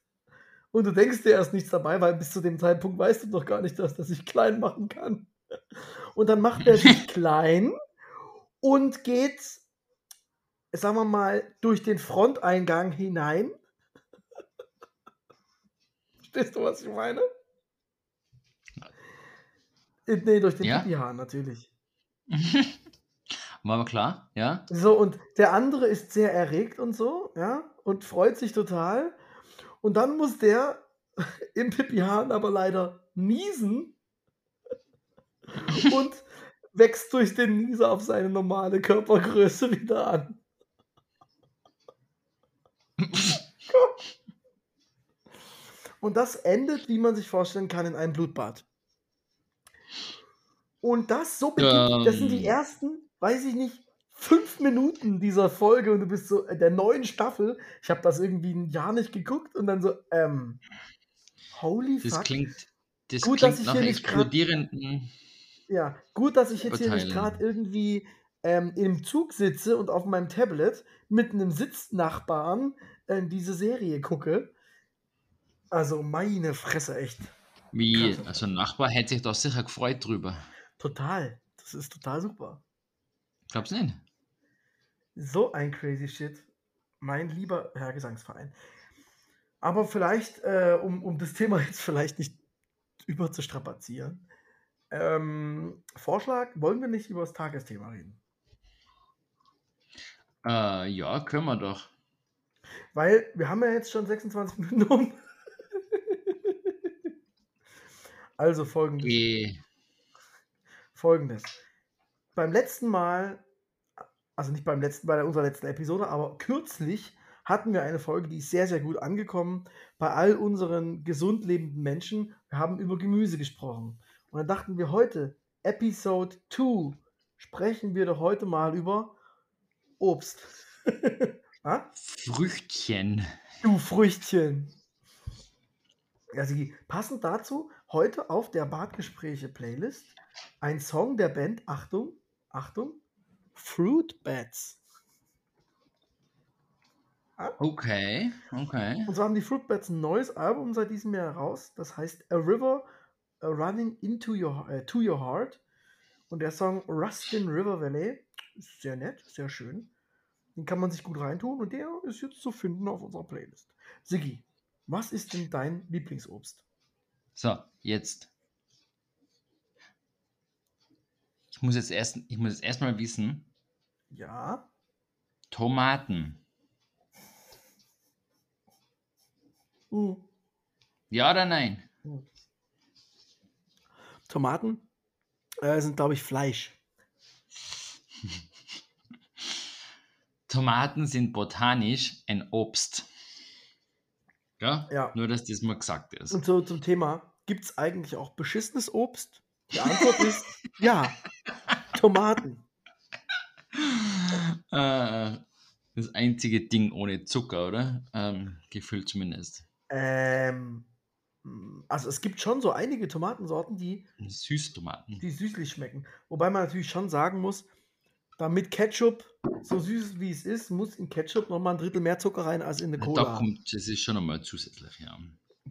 Speaker 3: Und du denkst dir erst nichts dabei, weil bis zu dem Zeitpunkt weißt du doch gar nicht, dass er sich klein machen kann. Und dann macht er sich klein und geht sagen wir mal, durch den Fronteingang hinein. Verstehst du, was ich meine? Äh, Nee, durch den
Speaker 2: Ja?
Speaker 3: Pipi-Hahn natürlich.
Speaker 2: War aber klar, ja?
Speaker 3: So, und der andere ist sehr erregt und so, ja, und freut sich total. Und dann muss der im Pipi-Hahn aber leider niesen und wächst durch den Nieser auf seine normale Körpergröße wieder an. Und das endet, wie man sich vorstellen kann, in einem Blutbad. Und das so beginnt, das sind die
Speaker 2: Ähm.
Speaker 3: ersten, weiß ich nicht, fünf Minuten dieser Folge und du bist so äh, der neuen Staffel. Ich habe das irgendwie ein Jahr nicht geguckt und dann so, ähm, holy
Speaker 2: Das
Speaker 3: fuck.
Speaker 2: klingt, das
Speaker 3: Gut, dass
Speaker 2: klingt
Speaker 3: ich
Speaker 2: nach
Speaker 3: hier nicht grad-
Speaker 2: explodierenden.
Speaker 3: Ja, gut, dass ich jetzt hier nicht gerade irgendwie ähm, im Zug sitze und auf meinem Tablet mit einem Sitznachbarn äh, diese Serie gucke. Also meine Fresse, echt.
Speaker 2: Wie,
Speaker 3: Krass.
Speaker 2: also ein Nachbar hätte sich da sicher gefreut drüber.
Speaker 3: Total. Das ist total super.
Speaker 2: Glaubst du nicht?
Speaker 3: So ein crazy Shit. Mein lieber Herr Gesangsverein. Aber vielleicht, äh, um, um das Thema jetzt vielleicht nicht überzustrapazieren. Ähm, Vorschlag, wollen wir nicht über das Tagesthema reden?
Speaker 2: Äh, ja, können wir doch.
Speaker 3: Weil wir haben ja jetzt schon 26 Minuten um. also folgendes.
Speaker 2: Eh,
Speaker 3: folgendes. Beim letzten Mal, also nicht beim letzten, bei unserer letzten Episode, aber kürzlich hatten wir eine Folge, die ist sehr, sehr gut angekommen bei all unseren gesund lebenden Menschen. Wir haben über Gemüse gesprochen. Und dann dachten wir heute, Episode 2, sprechen wir doch heute mal über Obst. Ha?
Speaker 2: Früchtchen.
Speaker 3: Du Früchtchen. Ja, Sigi, passend dazu heute auf der Bartgespräche-Playlist ein Song der Band, Achtung, Achtung, Fruit Bats.
Speaker 2: Okay, okay.
Speaker 3: Und so haben die Fruit Bats ein neues Album seit diesem Jahr raus, das heißt A River Running into your, äh, to Your Heart. Und der Song Rustin River Valley ist sehr nett, sehr schön. Den kann man sich gut reintun und der ist jetzt zu finden auf unserer Playlist. Sigi, was ist denn dein Lieblingsobst?
Speaker 2: So, jetzt. Ich muss jetzt erst, ich muss jetzt erstmal wissen,
Speaker 3: Ja,
Speaker 2: Tomaten.
Speaker 3: uh,
Speaker 2: Ja oder nein?
Speaker 3: Tomaten äh, sind, glaube ich, Fleisch.
Speaker 2: Tomaten sind botanisch ein Obst. Ja?
Speaker 3: Ja.
Speaker 2: Nur, dass das mal gesagt ist.
Speaker 3: Und so zum Thema, gibt es eigentlich auch beschissenes Obst? Die Antwort ist ja, Tomaten.
Speaker 2: Äh, das einzige Ding ohne Zucker, oder? Ähm, gefühlt zumindest.
Speaker 3: Ähm, also es gibt schon so einige Tomatensorten, die,
Speaker 2: Süßtomaten.
Speaker 3: die süßlich schmecken. Wobei man natürlich schon sagen muss, damit Ketchup so süß wie es ist, muss in Ketchup nochmal ein Drittel mehr Zucker rein als in eine
Speaker 2: Da
Speaker 3: Cola.
Speaker 2: kommt, das ist schon nochmal zusätzlich, ja.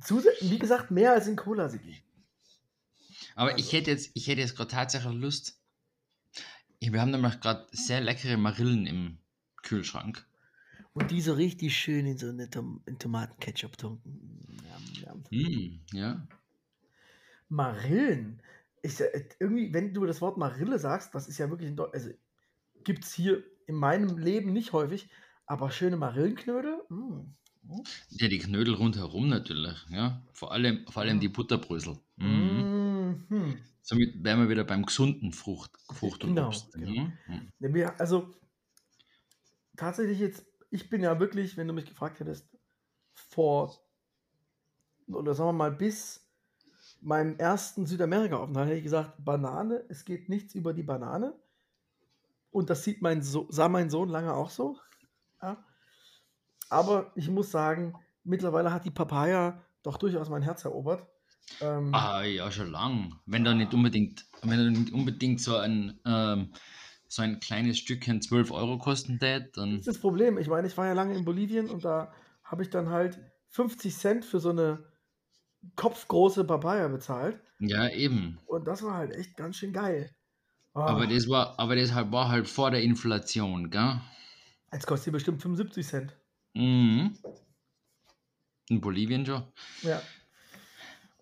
Speaker 3: Zusä wie gesagt, mehr als in Cola, Sigi.
Speaker 2: Aber
Speaker 3: Also-
Speaker 2: ich hätte jetzt, ich hätte jetzt gerade tatsächlich Lust. Wir haben nämlich gerade sehr leckere Marillen im Kühlschrank.
Speaker 3: Und die so richtig schön in so eine Tom in Tomatenketchup tunken.
Speaker 2: Mm, ja.
Speaker 3: Marillen. Ich, äh, irgendwie, wenn du das Wort Marille sagst, das ist ja wirklich, in Deu- also gibt es hier in meinem Leben nicht häufig, aber schöne Marillenknödel. Mm. Mm.
Speaker 2: Ja, die Knödel rundherum natürlich, ja. Vor allem, vor allem
Speaker 3: Mm.
Speaker 2: die Butterbrösel. Mhm.
Speaker 3: Mhm.
Speaker 2: Somit wären wir wieder beim gesunden Frucht, Frucht und
Speaker 3: Genau,
Speaker 2: Obst.
Speaker 3: genau.
Speaker 2: Mhm.
Speaker 3: Also tatsächlich jetzt, ich bin ja wirklich, wenn du mich gefragt hättest, vor, oder sagen wir mal, bis meinem ersten Südamerika-Aufenthalt hätte ich gesagt, Banane, es geht nichts über die Banane. Und das sieht mein so sah mein Sohn lange auch so. Ja. Aber ich muss sagen, mittlerweile hat die Papaya doch durchaus mein Herz erobert. Ähm,
Speaker 2: Ah, ja, schon lang. Wenn da nicht unbedingt, wenn da nicht unbedingt so ein, ähm, so ein kleines Stückchen 12 Euro kosten tät, dann.
Speaker 3: Das ist das Problem. Ich meine, ich war ja lange in Bolivien und da habe ich dann halt 50 Cent für so eine kopfgroße Papaya bezahlt.
Speaker 2: Ja, eben.
Speaker 3: Und das war halt echt ganz schön geil. Ah,
Speaker 2: Aber das war, aber das halt war halt vor der Inflation, gell?
Speaker 3: jetzt kostet die bestimmt 75 Cent.
Speaker 2: Mhm. In Bolivien schon.
Speaker 3: Ja.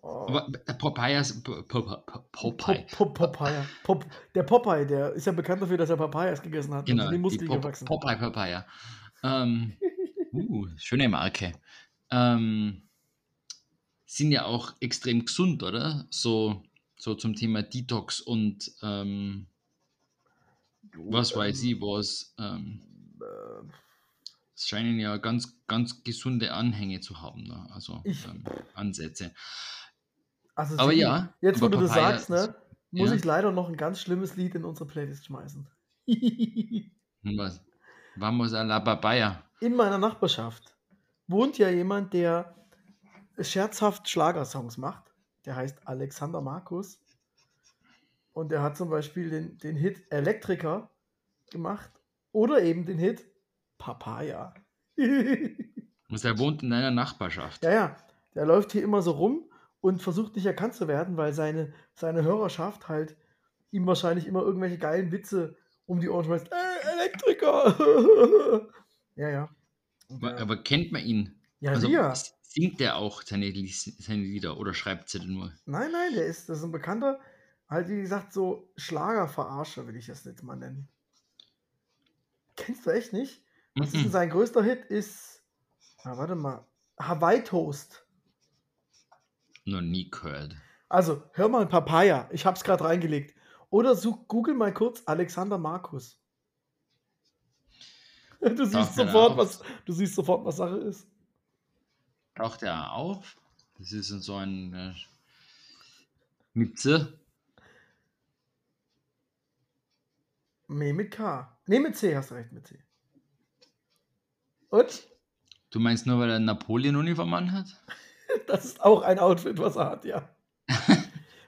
Speaker 3: Oh.
Speaker 2: Aber der Popeye ist. P- P- P- Popeye.
Speaker 3: Pop, Pop, Popeye. Pop, der Popeye, der ist ja bekannt dafür, dass er Papayas gegessen hat
Speaker 2: Genau,
Speaker 3: die Muskeln gewachsen.
Speaker 2: Popeye Papaya. Ähm, uh, schöne Marke. Ähm, sind ja auch extrem gesund, oder? So, so zum Thema Detox und ähm, was weiß ich was. Ähm,
Speaker 3: Äh,
Speaker 2: es scheinen ja ganz, ganz gesunde Anhänge zu haben, ne? also ähm, Ansätze.
Speaker 3: Also
Speaker 2: Aber ja,
Speaker 3: jetzt wo du das sagst, ne, muss
Speaker 2: ja.
Speaker 3: ich leider noch ein ganz schlimmes Lied in unsere Playlist schmeißen.
Speaker 2: Und was? Vamos a la papaya.
Speaker 3: in meiner Nachbarschaft wohnt ja jemand, der scherzhaft Schlagersongs macht. Der heißt Alexander Markus. Und der hat zum Beispiel den, den Hit Elektriker gemacht. Oder eben den Hit Papaya.
Speaker 2: Und der wohnt in deiner Nachbarschaft.
Speaker 3: Ja, ja. Der läuft hier immer so rum und versucht nicht erkannt zu werden, weil seine, seine Hörerschaft halt ihm wahrscheinlich immer irgendwelche geilen Witze um die Ohren schmeißt. Ey, Elektriker! ja, ja.
Speaker 2: Aber,
Speaker 3: äh,
Speaker 2: aber kennt man ihn?
Speaker 3: ja,
Speaker 2: also s- singt der auch seine, seine Lieder oder schreibt sie denn nur?
Speaker 3: Nein, nein, der ist, das ist ein bekannter, halt wie gesagt, so Schlagerverarscher, will ich das jetzt mal nennen. Kennst du echt nicht? Was ist denn sein größter Hit? Ist, ah, warte mal, Hawaii Toast.
Speaker 2: Noch nie gehört.
Speaker 3: Also, hör mal Papaya. Ich hab's gerade reingelegt. Oder such, google mal kurz Alexander Markus. Du siehst sofort, was, du siehst sofort, was Sache ist.
Speaker 2: Taucht er auf? Das ist so ein äh, Mütze.
Speaker 3: Nee, mit K. Nee, mit C, hast du recht, mit C. Und?
Speaker 2: Du meinst nur, weil er Napoleon-Uniform anhat?
Speaker 3: Das ist auch ein Outfit, was er hat, ja.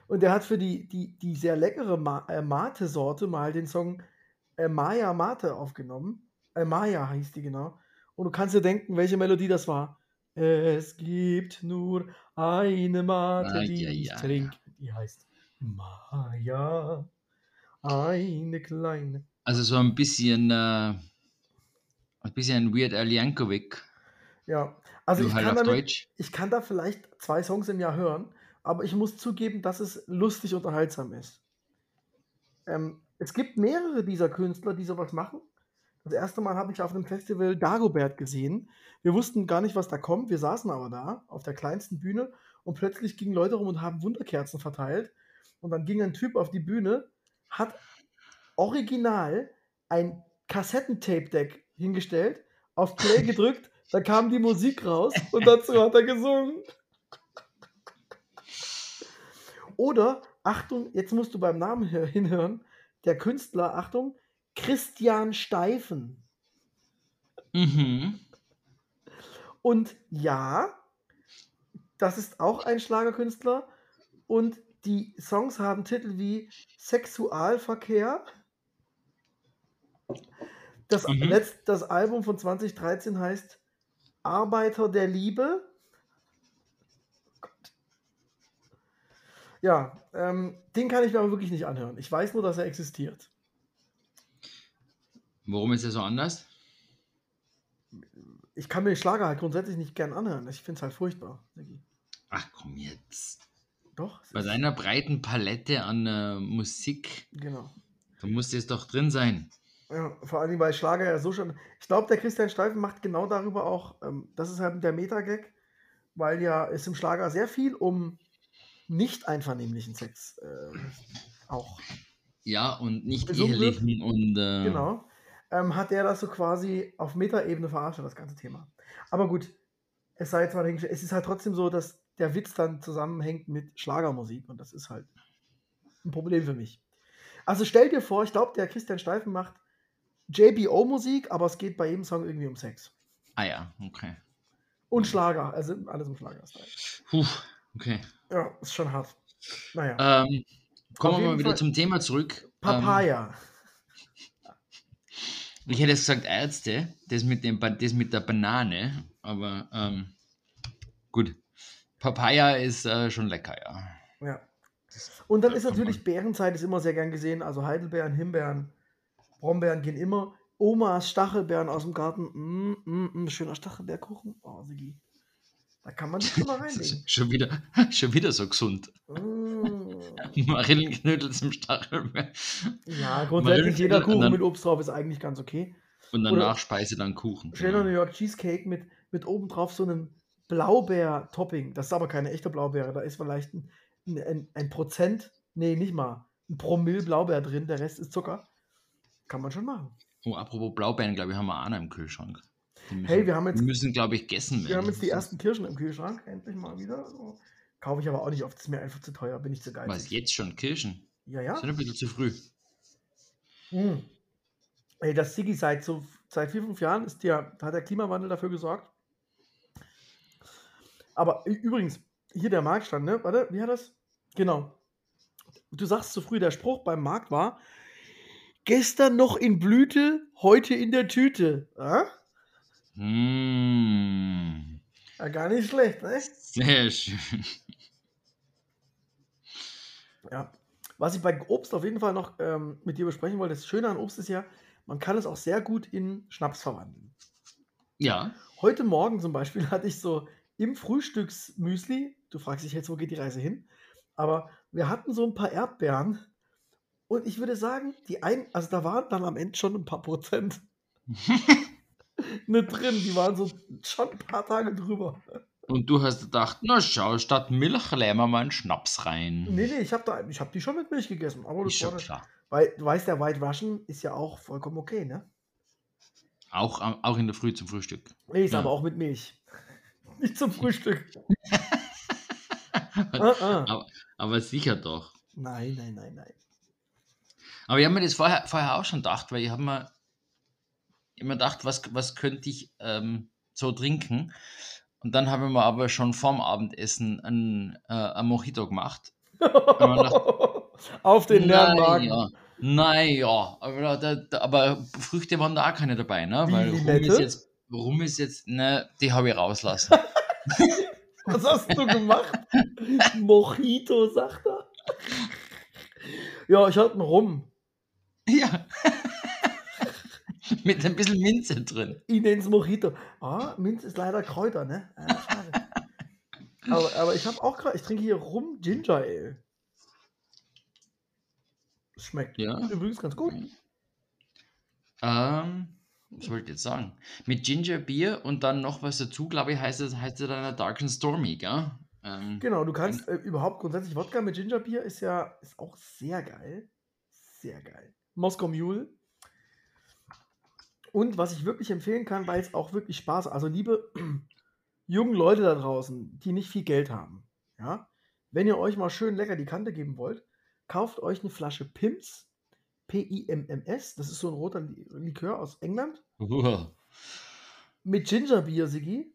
Speaker 3: Und er hat für die, die, die sehr leckere Ma äh, Mate-Sorte mal den Song äh, Maya Mate aufgenommen. Äh, Maya hieß die genau. Und du kannst dir denken, welche Melodie das war. Es gibt nur eine Mate,
Speaker 2: Ah,
Speaker 3: die
Speaker 2: ja,
Speaker 3: ich
Speaker 2: ja,
Speaker 3: trinke. Die heißt Maya. Eine kleine.
Speaker 2: Also so ein bisschen, äh, ein bisschen Weird Al Yankovic.
Speaker 3: Ja, also
Speaker 2: nur
Speaker 3: ich
Speaker 2: halt
Speaker 3: kann, damit,
Speaker 2: Deutsch.
Speaker 3: ich kann da vielleicht zwei Songs im Jahr hören, aber ich muss zugeben, dass es lustig unterhaltsam ist. Ähm, es gibt mehrere dieser Künstler, die sowas machen. Das erste Mal habe ich auf einem Festival Dagobert gesehen. Wir wussten gar nicht, was da kommt. Wir saßen aber da auf der kleinsten Bühne und plötzlich gingen Leute rum und haben Wunderkerzen verteilt. Und dann ging ein Typ auf die Bühne, hat original ein Kassettentape-Deck hingestellt, auf Play gedrückt, da kam die Musik raus und dazu hat er gesungen. Oder, Achtung, jetzt musst du beim Namen hör- hinhören, der Künstler, Achtung, Christian Steifen.
Speaker 2: Mhm.
Speaker 3: Und ja, das ist auch ein Schlagerkünstler. Und die Songs haben Titel wie Sexualverkehr. Das,
Speaker 2: Mhm.
Speaker 3: letzt, das Album von 2013 heißt Arbeiter der Liebe. Gott. Ja, ähm, den kann ich mir aber wirklich nicht anhören. Ich weiß nur, dass er existiert.
Speaker 2: Warum ist er so anders?
Speaker 3: Ich kann mir Schlager halt grundsätzlich nicht gern anhören. Ich finde es halt furchtbar.
Speaker 2: Ach komm jetzt.
Speaker 3: Doch,
Speaker 2: Bei deiner breiten Palette an äh, Musik,
Speaker 3: genau.
Speaker 2: da muss es doch drin sein.
Speaker 3: Ja, vor allem, weil Schlager ja so schon. Ich glaube, der Christian Steifen macht genau darüber auch, ähm, das ist halt der Meta-Gag, weil ja es im Schlager sehr viel um nicht einvernehmlichen Sex äh, auch.
Speaker 2: Ja, und nicht
Speaker 3: wird.
Speaker 2: ehelichen und äh,
Speaker 3: Genau. Ähm, hat er das so quasi auf Meta-Ebene verarscht, das ganze Thema. Aber gut, es sei jetzt mal dahingestellt. Es ist halt trotzdem so, dass der Witz dann zusammenhängt mit Schlagermusik und das ist halt ein Problem für mich. Also stell dir vor, ich glaube, der Christian Steifen macht JBO-Musik, aber es geht bei jedem Song irgendwie um Sex.
Speaker 2: Ah ja, okay.
Speaker 3: Und Schlager, also alles im Schlager-Style.
Speaker 2: Puh, okay.
Speaker 3: Ja, ist schon hart. Naja.
Speaker 2: Ähm, kommen wir mal wieder
Speaker 3: Fall-
Speaker 2: zum Thema zurück. Ähm,
Speaker 3: Papaya.
Speaker 2: ich hätte gesagt Ärzte, das mit, dem, das mit der Banane, aber ähm, gut. Papaya ist äh, schon lecker, ja.
Speaker 3: ja. Und dann
Speaker 2: Ja,
Speaker 3: ist natürlich
Speaker 2: man.
Speaker 3: Beerenzeit ist immer sehr gern gesehen. Also Heidelbeeren, Himbeeren, Brombeeren gehen immer. Omas Stachelbeeren aus dem Garten. Mm, mm, mm, schöner Stachelbeerkuchen. Oh, Sigi. Da kann man schon mal reinlegen.
Speaker 2: Schon wieder, schon wieder so gesund.
Speaker 3: Mm.
Speaker 2: Marillenknödel zum Stachelbeer.
Speaker 3: Ja, grundsätzlich jeder Kuchen
Speaker 2: dann-
Speaker 3: mit Obst drauf ist eigentlich ganz okay.
Speaker 2: Und
Speaker 3: Oder-
Speaker 2: danach Speise dann Kuchen.
Speaker 3: Schöner New
Speaker 2: Genau.
Speaker 3: York Cheesecake mit, mit oben drauf so einem Blaubeer-Topping. Das ist aber keine echte Blaubeere. Da ist vielleicht ein, ein, ein, ein Prozent, nee, nicht mal, ein Promille Blaubeer drin. Der Rest ist Zucker. Kann man schon machen.
Speaker 2: Oh, apropos Blaubeeren, glaube ich, haben wir auch noch im Kühlschrank. Müssen,
Speaker 3: Hey, wir haben jetzt-
Speaker 2: müssen, glaube ich, gegessen werden.
Speaker 3: Wir haben jetzt die ersten Kirschen im Kühlschrank. Endlich mal wieder. So. Kaufe ich aber auch nicht oft. Das ist mir einfach zu teuer. Bin ich zu geizig.
Speaker 2: Was, jetzt schon? Kirschen?
Speaker 3: Ja, ja.
Speaker 2: Sind ein bisschen zu früh.
Speaker 3: Mm. Ey, das Sigi seit so seit vier, fünf Jahren ist der, hat der Klimawandel dafür gesorgt. Aber übrigens, hier der Marktstand, ne? Warte, wie hat das? Genau. Du sagst zu früh, der Spruch beim Markt war: gestern noch in Blüte, heute in der Tüte. Ja,
Speaker 2: Mmh,
Speaker 3: ja gar nicht schlecht, ne?
Speaker 2: sehr schön.
Speaker 3: Ja. Was ich bei Obst auf jeden Fall noch ähm, mit dir besprechen wollte, das Schöne an Obst ist ja, man kann es auch sehr gut in Schnaps verwandeln.
Speaker 2: Ja,
Speaker 3: Heute Morgen zum Beispiel hatte ich so im Frühstücksmüsli, du fragst dich jetzt, wo geht die Reise hin? Aber wir hatten so ein paar Erdbeeren und ich würde sagen, die ein, also da waren dann am Ende schon ein paar Prozent mit drin, die waren so schon ein paar Tage drüber.
Speaker 2: und du hast gedacht, na schau, statt Milch lähmen wir mal einen Schnaps rein.
Speaker 3: Nee, nee, ich habe da, ich habe die schon mit Milch gegessen, aber
Speaker 2: Ist
Speaker 3: das
Speaker 2: schon
Speaker 3: war dann,
Speaker 2: klar.
Speaker 3: weil du weißt, der White Russian ist ja auch vollkommen okay, ne?
Speaker 2: Auch, auch in der Früh zum Frühstück.
Speaker 3: Nee, ist
Speaker 2: Ja.
Speaker 3: aber auch mit Milch. Nicht zum Frühstück. ah, ah.
Speaker 2: aber, aber sicher doch.
Speaker 3: Nein, nein, nein, nein.
Speaker 2: Aber ich habe mir das vorher, vorher auch schon gedacht, weil ich habe mir immer gedacht, was, was könnte ich ähm, so trinken? Und dann habe ich mir aber schon vorm Abendessen ein, äh, ein Mojito gemacht.
Speaker 3: Auf den leeren Magen.
Speaker 2: Naja, aber, da, da, aber Früchte waren da auch keine dabei, ne?
Speaker 3: Wie,
Speaker 2: Weil Rum ist jetzt, Rum ist jetzt, ne, die habe ich rauslassen.
Speaker 3: Was hast du gemacht? Mojito, sagt er. Ja, ich hatte einen Rum.
Speaker 2: Ja. Mit ein bisschen Minze drin.
Speaker 3: Ich nenne es Mojito. Ah, Minz ist leider Kräuter, ne? Schade. aber, aber ich habe auch gerade, ich trinke hier Rum Ginger Ale. Schmeckt
Speaker 2: Ja.
Speaker 3: übrigens ganz gut.
Speaker 2: Ähm, was wollte ich jetzt sagen? Mit Ginger Bier und dann noch was dazu, glaube ich, heißt es, heißt es dann Dark and Stormy, gell? Ähm,
Speaker 3: Genau, du kannst äh, überhaupt grundsätzlich Wodka mit Gingerbier ist ja ist auch sehr geil. Sehr geil. Moskau Mule. Und was ich wirklich empfehlen kann, weil es auch wirklich Spaß, also liebe jungen Leute da draußen, die nicht viel Geld haben, ja, wenn ihr euch mal schön lecker die Kante geben wollt, kauft euch eine Flasche Pims, P-I-M-M-S, das ist so ein roter Li- Likör aus England,
Speaker 2: uah.
Speaker 3: mit Gingerbier, Sigi.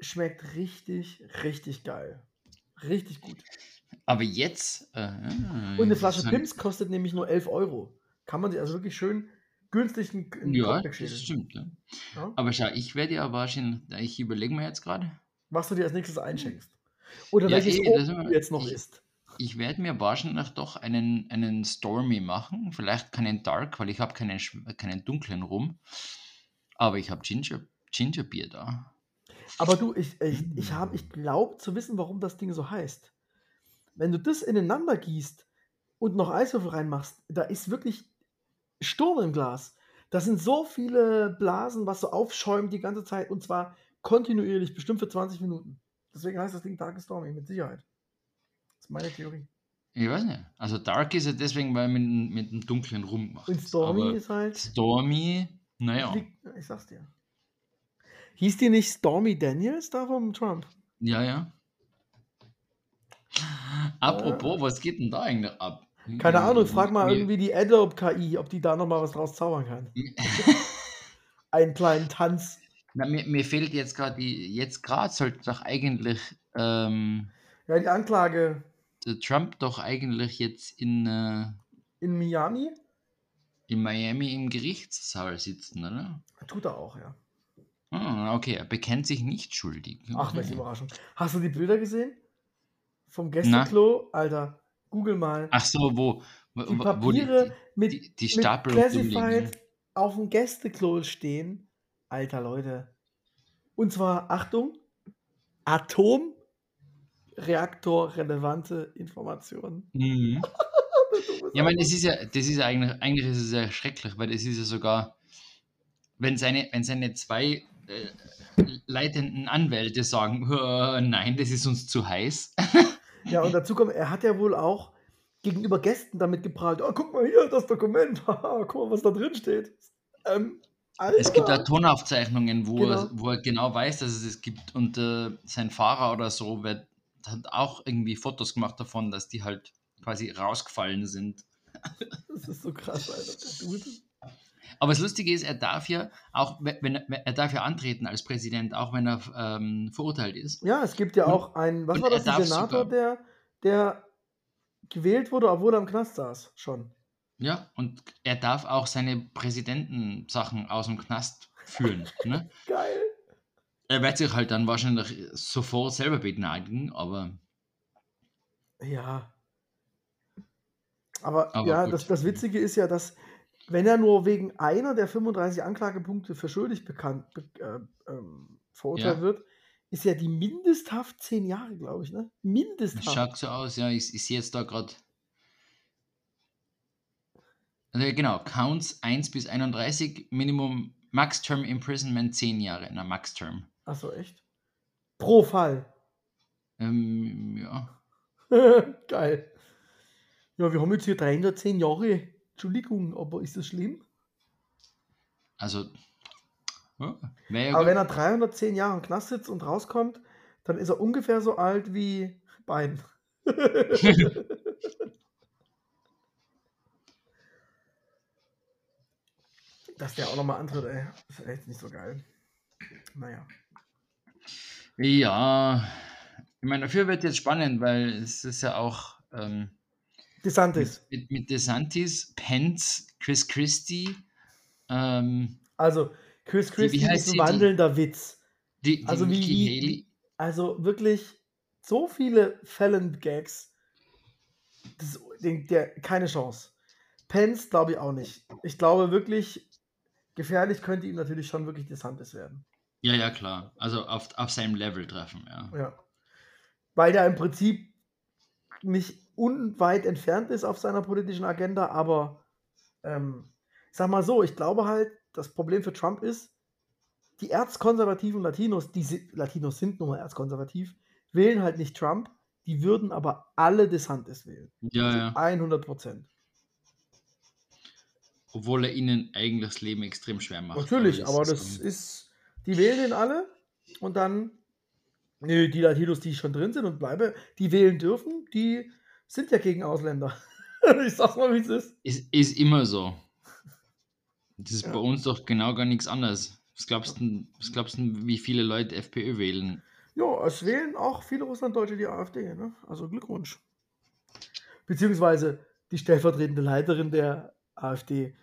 Speaker 3: Schmeckt richtig, richtig geil. Richtig gut.
Speaker 2: Aber jetzt. Äh,
Speaker 3: Und eine Flasche. Pims kostet nämlich nur 11 Euro. Kann man sich also wirklich schön günstig einen, einen
Speaker 2: Ja, das stimmt. Ja.
Speaker 3: Ja?
Speaker 2: Aber schau, ich werde ja wahrscheinlich, ich überlege mir jetzt gerade,
Speaker 3: Was du dir als nächstes einschenkst. Oder
Speaker 2: Ja,
Speaker 3: welches
Speaker 2: eh,
Speaker 3: Obst jetzt noch
Speaker 2: ich-
Speaker 3: isst.
Speaker 2: ich werde mir wahrscheinlich doch einen, einen Stormy machen. Vielleicht keinen Dark, weil ich habe keinen, keinen dunklen rum. Aber ich habe Ginger, Gingerbier da.
Speaker 3: Aber du, ich, ich, ich, hab- ich glaube zu wissen, warum das Ding so heißt. Wenn du das ineinander gießt und noch Eiswürfel reinmachst, da ist wirklich Sturm im Glas. Da sind so viele Blasen, was so aufschäumt die ganze Zeit und zwar kontinuierlich, bestimmt für 20 Minuten. Deswegen heißt das Ding Dark Stormy, mit Sicherheit. Das ist meine Theorie.
Speaker 2: Ich weiß nicht. Also Dark ist ja deswegen, weil man mit einem dunklen rum macht.
Speaker 3: Und Stormy
Speaker 2: Aber
Speaker 3: ist halt.
Speaker 2: Stormy, naja.
Speaker 3: Ich, sag's dir. Hieß die nicht Stormy Daniels da vom Trump?
Speaker 2: Ja, ja. Apropos, was geht denn da eigentlich ab?
Speaker 3: Keine Ahnung, frag mal irgendwie die Adobe KI, ob die da noch mal was draus zaubern kann. Einen kleinen Tanz.
Speaker 2: Na, mir, mir fehlt jetzt gerade die, jetzt gerade sollte doch eigentlich ähm,
Speaker 3: Ja, die Anklage
Speaker 2: der Trump doch eigentlich jetzt in, äh,
Speaker 3: in Miami
Speaker 2: in Miami im Gerichtssaal sitzen, oder?
Speaker 3: tut er auch, ja.
Speaker 2: Ah, okay, er bekennt sich nicht schuldig.
Speaker 3: Ach, welche. Überraschung. Hast du die Bilder gesehen? Vom Gästeklo? Alter, google mal.
Speaker 2: Ach so, wo,
Speaker 3: Die Papiere mit,
Speaker 2: die, die
Speaker 3: mit
Speaker 2: Stapelung rumliegen.
Speaker 3: Classified auf dem Gästeklo stehen. Alter, Leute. Und zwar, Achtung, Atomreaktor-relevante Informationen.
Speaker 2: Mhm. Ja, ich meine, das ist ja, das ist ja eigentlich, eigentlich ist es ja schrecklich, weil das ist ja sogar, wenn seine, wenn seine zwei äh, leitenden Anwälte sagen, "Äh, nein, das ist uns zu heiß.
Speaker 3: Ja, und dazu kommt, er hat ja wohl auch gegenüber Gästen damit geprahlt. Oh, guck mal hier, das Dokument. Haha, guck mal, was da drin steht. Ähm.
Speaker 2: Es gibt da Tonaufzeichnungen, wo,
Speaker 3: Genau.
Speaker 2: er, wo er genau weiß, dass es es gibt. Und äh, sein Fahrer oder so wird, hat auch irgendwie Fotos gemacht davon, dass die halt quasi rausgefallen sind.
Speaker 3: Das ist so krass, Alter.
Speaker 2: Aber das Lustige ist, er darf ja auch, wenn er, darf ja antreten als Präsident, auch wenn er ähm, verurteilt ist.
Speaker 3: Ja, es gibt ja
Speaker 2: Und-
Speaker 3: auch einen, was war das, ein Senator,
Speaker 2: sogar-
Speaker 3: der, der gewählt wurde, obwohl er im Knast saß, schon.
Speaker 2: Ja, und er darf auch seine Präsidentensachen aus dem Knast führen. ne?
Speaker 3: Geil.
Speaker 2: Er wird sich halt dann wahrscheinlich sofort selber begnadigen, aber
Speaker 3: Ja. Aber,
Speaker 2: Aber
Speaker 3: ja, das, das Witzige ist ja, dass, wenn er nur wegen einer der 35 Anklagepunkte für schuldig bekannt, be, äh, ähm, verurteilt
Speaker 2: Ja.
Speaker 3: wird, ist ja die Mindesthaft 10 Jahre, glaube ich, ne?
Speaker 2: es
Speaker 3: Mindesthaft.
Speaker 2: schaut so aus. Ja, ich, ich sehe jetzt da gerade. Also genau, Counts 1 bis 31, Minimum Max Term Imprisonment 10 Jahre. Na, Max Term.
Speaker 3: Achso, echt? Pro Fall.
Speaker 2: Ähm, ja.
Speaker 3: Geil. Ja, wir haben jetzt hier 310 Jahre. Entschuldigung, aber ist das schlimm?
Speaker 2: Also, ja,
Speaker 3: Aber
Speaker 2: gut.
Speaker 3: wenn er 310 Jahre im Knast sitzt und rauskommt, dann ist er ungefähr so alt wie Biden. Dass der auch nochmal antritt, ey. Ist echt nicht so geil. Naja.
Speaker 2: Ja, ich meine, dafür wird jetzt spannend, weil es ist ja auch ähm,
Speaker 3: DeSantis.
Speaker 2: mit, mit DeSantis, Pence, Chris Christie, ähm,
Speaker 3: Also, Chris Christie
Speaker 2: heißt
Speaker 3: ist ein
Speaker 2: sie, die-
Speaker 3: wandelnder Witz.
Speaker 2: die, die
Speaker 3: Also wie-. Also wirklich so viele Fallon-Gags. Ist- den- Der, keine Chance. Pence glaube ich auch nicht. Ich glaube wirklich, gefährlich könnte ihm natürlich schon wirklich DeSantis werden.
Speaker 2: Ja, ja, klar. Also auf, auf seinem Level treffen, ja.
Speaker 3: Ja. Weil der im Prinzip nicht unweit entfernt ist auf seiner politischen Agenda, aber ähm, sag mal so, ich glaube halt, das Problem für Trump ist, die erzkonservativen Latinos, die Latinos sind nun mal erzkonservativ, wählen halt nicht Trump, die würden aber alle DeSantis wählen.
Speaker 2: Ja, ja.
Speaker 3: 100 Prozent.
Speaker 2: Obwohl er ihnen eigentlich das Leben extrem schwer macht.
Speaker 3: Natürlich, aber
Speaker 2: ist
Speaker 3: das
Speaker 2: so-
Speaker 3: ist, die wählen den alle und dann, nö, die Latinos, die schon drin sind und bleiben, die wählen dürfen, die sind ja gegen Ausländer. ich sag's mal, wie es ist.
Speaker 2: Ist, ist immer so. Das ist
Speaker 3: Ja.
Speaker 2: bei uns doch genau gar nichts anderes. Was glaubst du, was glaubst du wie viele Leute FPÖ wählen?
Speaker 3: Ja, es wählen auch viele Russlanddeutsche die AfD, ne? Also Glückwunsch. Beziehungsweise die stellvertretende Leiterin der AfD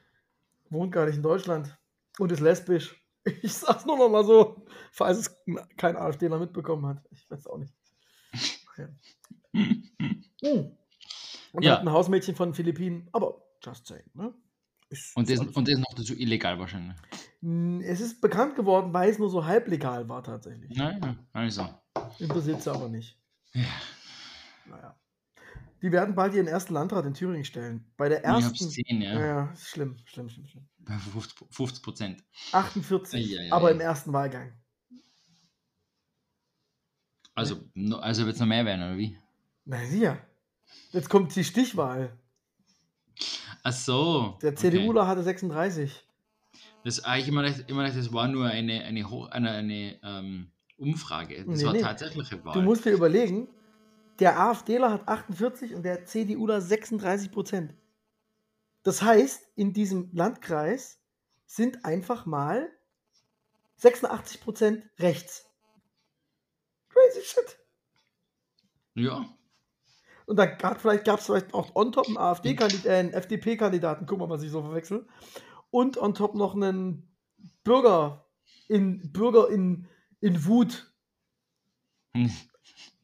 Speaker 3: wohnt gar nicht in Deutschland und ist lesbisch. Ich sag's nur noch mal so, falls es kein AfDler mitbekommen hat. Ich weiß auch nicht. Ja. Hm. Und
Speaker 2: Ja.
Speaker 3: hat ein Hausmädchen von den Philippinen, aber just saying, ne? Ist,
Speaker 2: Und
Speaker 3: ist
Speaker 2: das, und das noch dazu illegal wahrscheinlich.
Speaker 3: Hm, Es ist bekannt geworden, weil es nur so halblegal war tatsächlich.
Speaker 2: Naja, also.
Speaker 3: Im Besitz aber nicht.
Speaker 2: Ja.
Speaker 3: Naja. Die werden bald ihren ersten Landrat in Thüringen stellen. Bei der
Speaker 2: Ich hab's
Speaker 3: ersten.
Speaker 2: gesehen, ja.
Speaker 3: ja, ja, ist schlimm, schlimm, schlimm, schlimm.
Speaker 2: Bei 50 Prozent.
Speaker 3: 48,
Speaker 2: Ei, ei, ei.
Speaker 3: aber im ersten Wahlgang.
Speaker 2: Also, also wird es noch mehr werden, oder wie?
Speaker 3: Na sicher. Jetzt kommt die Stichwahl.
Speaker 2: Ach so.
Speaker 3: Der
Speaker 2: okay.
Speaker 3: CDUler hatte 36.
Speaker 2: Das eigentlich immer gedacht, immer gedacht, das war nur eine, eine, eine, eine ähm, Umfrage. Das
Speaker 3: Nee,
Speaker 2: war
Speaker 3: nee.
Speaker 2: tatsächliche Wahl.
Speaker 3: Du musst dir überlegen, der AfDler hat 48 und der CDUler 36 Prozent. Das heißt, in diesem Landkreis sind einfach mal 86 Prozent rechts. Crazy shit.
Speaker 2: ja.
Speaker 3: Und da gab vielleicht gab es vielleicht auch on top einen AfD-Kandidaten, äh, einen FDP-Kandidaten, guck mal, was ich so verwechsel. Und on top noch einen Bürger in Bürger in, in Wut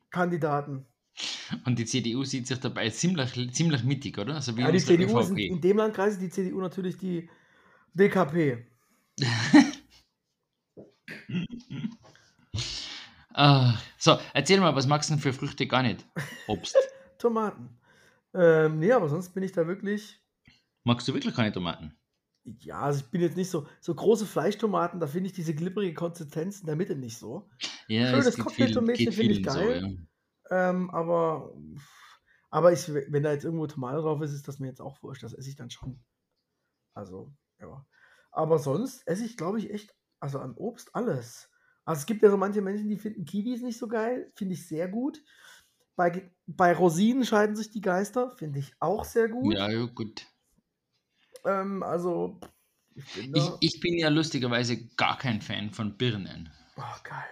Speaker 3: Kandidaten.
Speaker 2: Und die CDU sieht sich dabei ziemlich, ziemlich mittig, oder? Also wie
Speaker 3: Ja, die CDU
Speaker 2: ÖVP.
Speaker 3: in dem Landkreis ist die CDU natürlich die DKP.
Speaker 2: Ah, so, erzähl mal, was magst du denn für Früchte gar nicht? Obst.
Speaker 3: Tomaten. Ähm, nee, aber sonst bin ich da wirklich.
Speaker 2: Magst du wirklich keine Tomaten?
Speaker 3: Ja, also ich bin jetzt nicht so. So große Fleischtomaten, da finde ich diese glibberige Konsistenz in der Mitte nicht so.
Speaker 2: Ja,
Speaker 3: Schönes Cocktailtomätchen finde ich
Speaker 2: vielen so,
Speaker 3: geil.
Speaker 2: ja.
Speaker 3: Ähm, aber. Aber ich, wenn da jetzt irgendwo Tomate drauf ist, ist das mir jetzt auch wurscht. Das esse ich dann schon. Also, ja. Aber sonst esse ich, glaube ich, echt, also an Obst alles. Also es gibt ja so manche Menschen, die finden Kiwis nicht so geil. Finde ich sehr gut. Bei, bei Rosinen scheiden sich die Geister. Finde ich auch sehr gut.
Speaker 2: Ja, ja, gut.
Speaker 3: Ähm, also, ich bin
Speaker 2: Ich, ich bin ja lustigerweise gar kein Fan von Birnen.
Speaker 3: Oh, geil.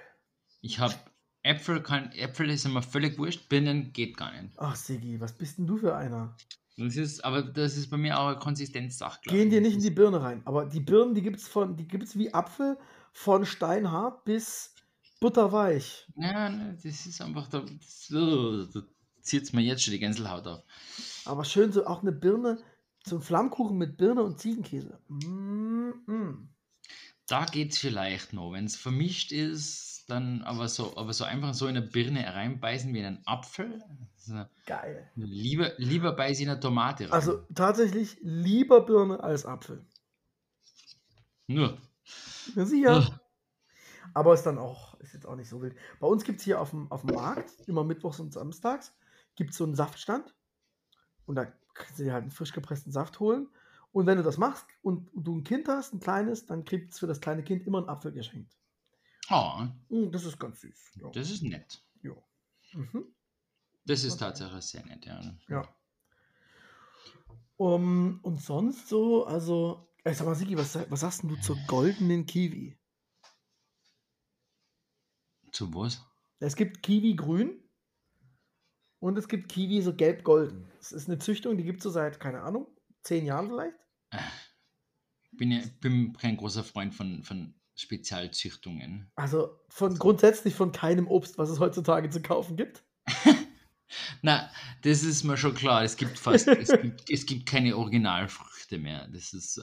Speaker 2: Ich habe Äpfel, kann, Äpfel ist immer völlig wurscht, Birnen geht gar nicht.
Speaker 3: Ach, Sigi, was bist denn du für einer?
Speaker 2: Das ist, aber das ist bei mir auch eine Konsistenzsache.
Speaker 3: Gehen dir nicht in die Birne rein. Aber die Birnen, die gibt es von, die gibt's wie Apfel von steinhart bis butterweich.
Speaker 2: Ja, ne, das ist einfach, da, uh, da zieht es mir jetzt schon die Gänselhaut auf.
Speaker 3: Aber schön so auch eine Birne, so ein Flammkuchen mit Birne und Ziegenkäse. Mm, mm.
Speaker 2: Da geht es vielleicht noch. Wenn es vermischt ist, dann aber so, aber so einfach so in eine Birne reinbeißen wie in einen Apfel. Also,
Speaker 3: Geil.
Speaker 2: lieber, lieber beiße ich in eine Tomate rein.
Speaker 3: Also tatsächlich lieber Birne als Apfel.
Speaker 2: Nur.
Speaker 3: Ja, sicher. Aber ist dann auch, ist jetzt auch nicht so wild. Bei uns gibt es hier auf dem, auf dem Markt, immer mittwochs und samstags, gibt es so einen Saftstand. Und da kannst du dir halt einen frisch gepressten Saft holen. Und wenn du das machst und du ein Kind hast, ein kleines, dann kriegt es für das kleine Kind immer einen Apfel geschenkt.
Speaker 2: Oh,
Speaker 3: Das ist ganz süß. Ja.
Speaker 2: das ist nett.
Speaker 3: ja. Mhm.
Speaker 2: Das ist
Speaker 3: Okay.
Speaker 2: tatsächlich sehr nett, ja.
Speaker 3: ja. Um, und sonst so, also, ey, sag mal, Sigi, was, was sagst du zur goldenen Kiwi?
Speaker 2: Zu was?
Speaker 3: Es gibt Kiwi grün und es gibt Kiwi so gelb-golden. Das ist eine Züchtung, die gibt es so seit, keine Ahnung, zehn Jahren vielleicht.
Speaker 2: Bin, ja, bin kein großer Freund von, von Spezialzüchtungen.
Speaker 3: Also von grundsätzlich von keinem Obst, was es heutzutage zu kaufen gibt.
Speaker 2: Na, das ist mir schon klar. Es gibt fast, es gibt, es gibt keine Originalfrüchte mehr. Das ist, äh,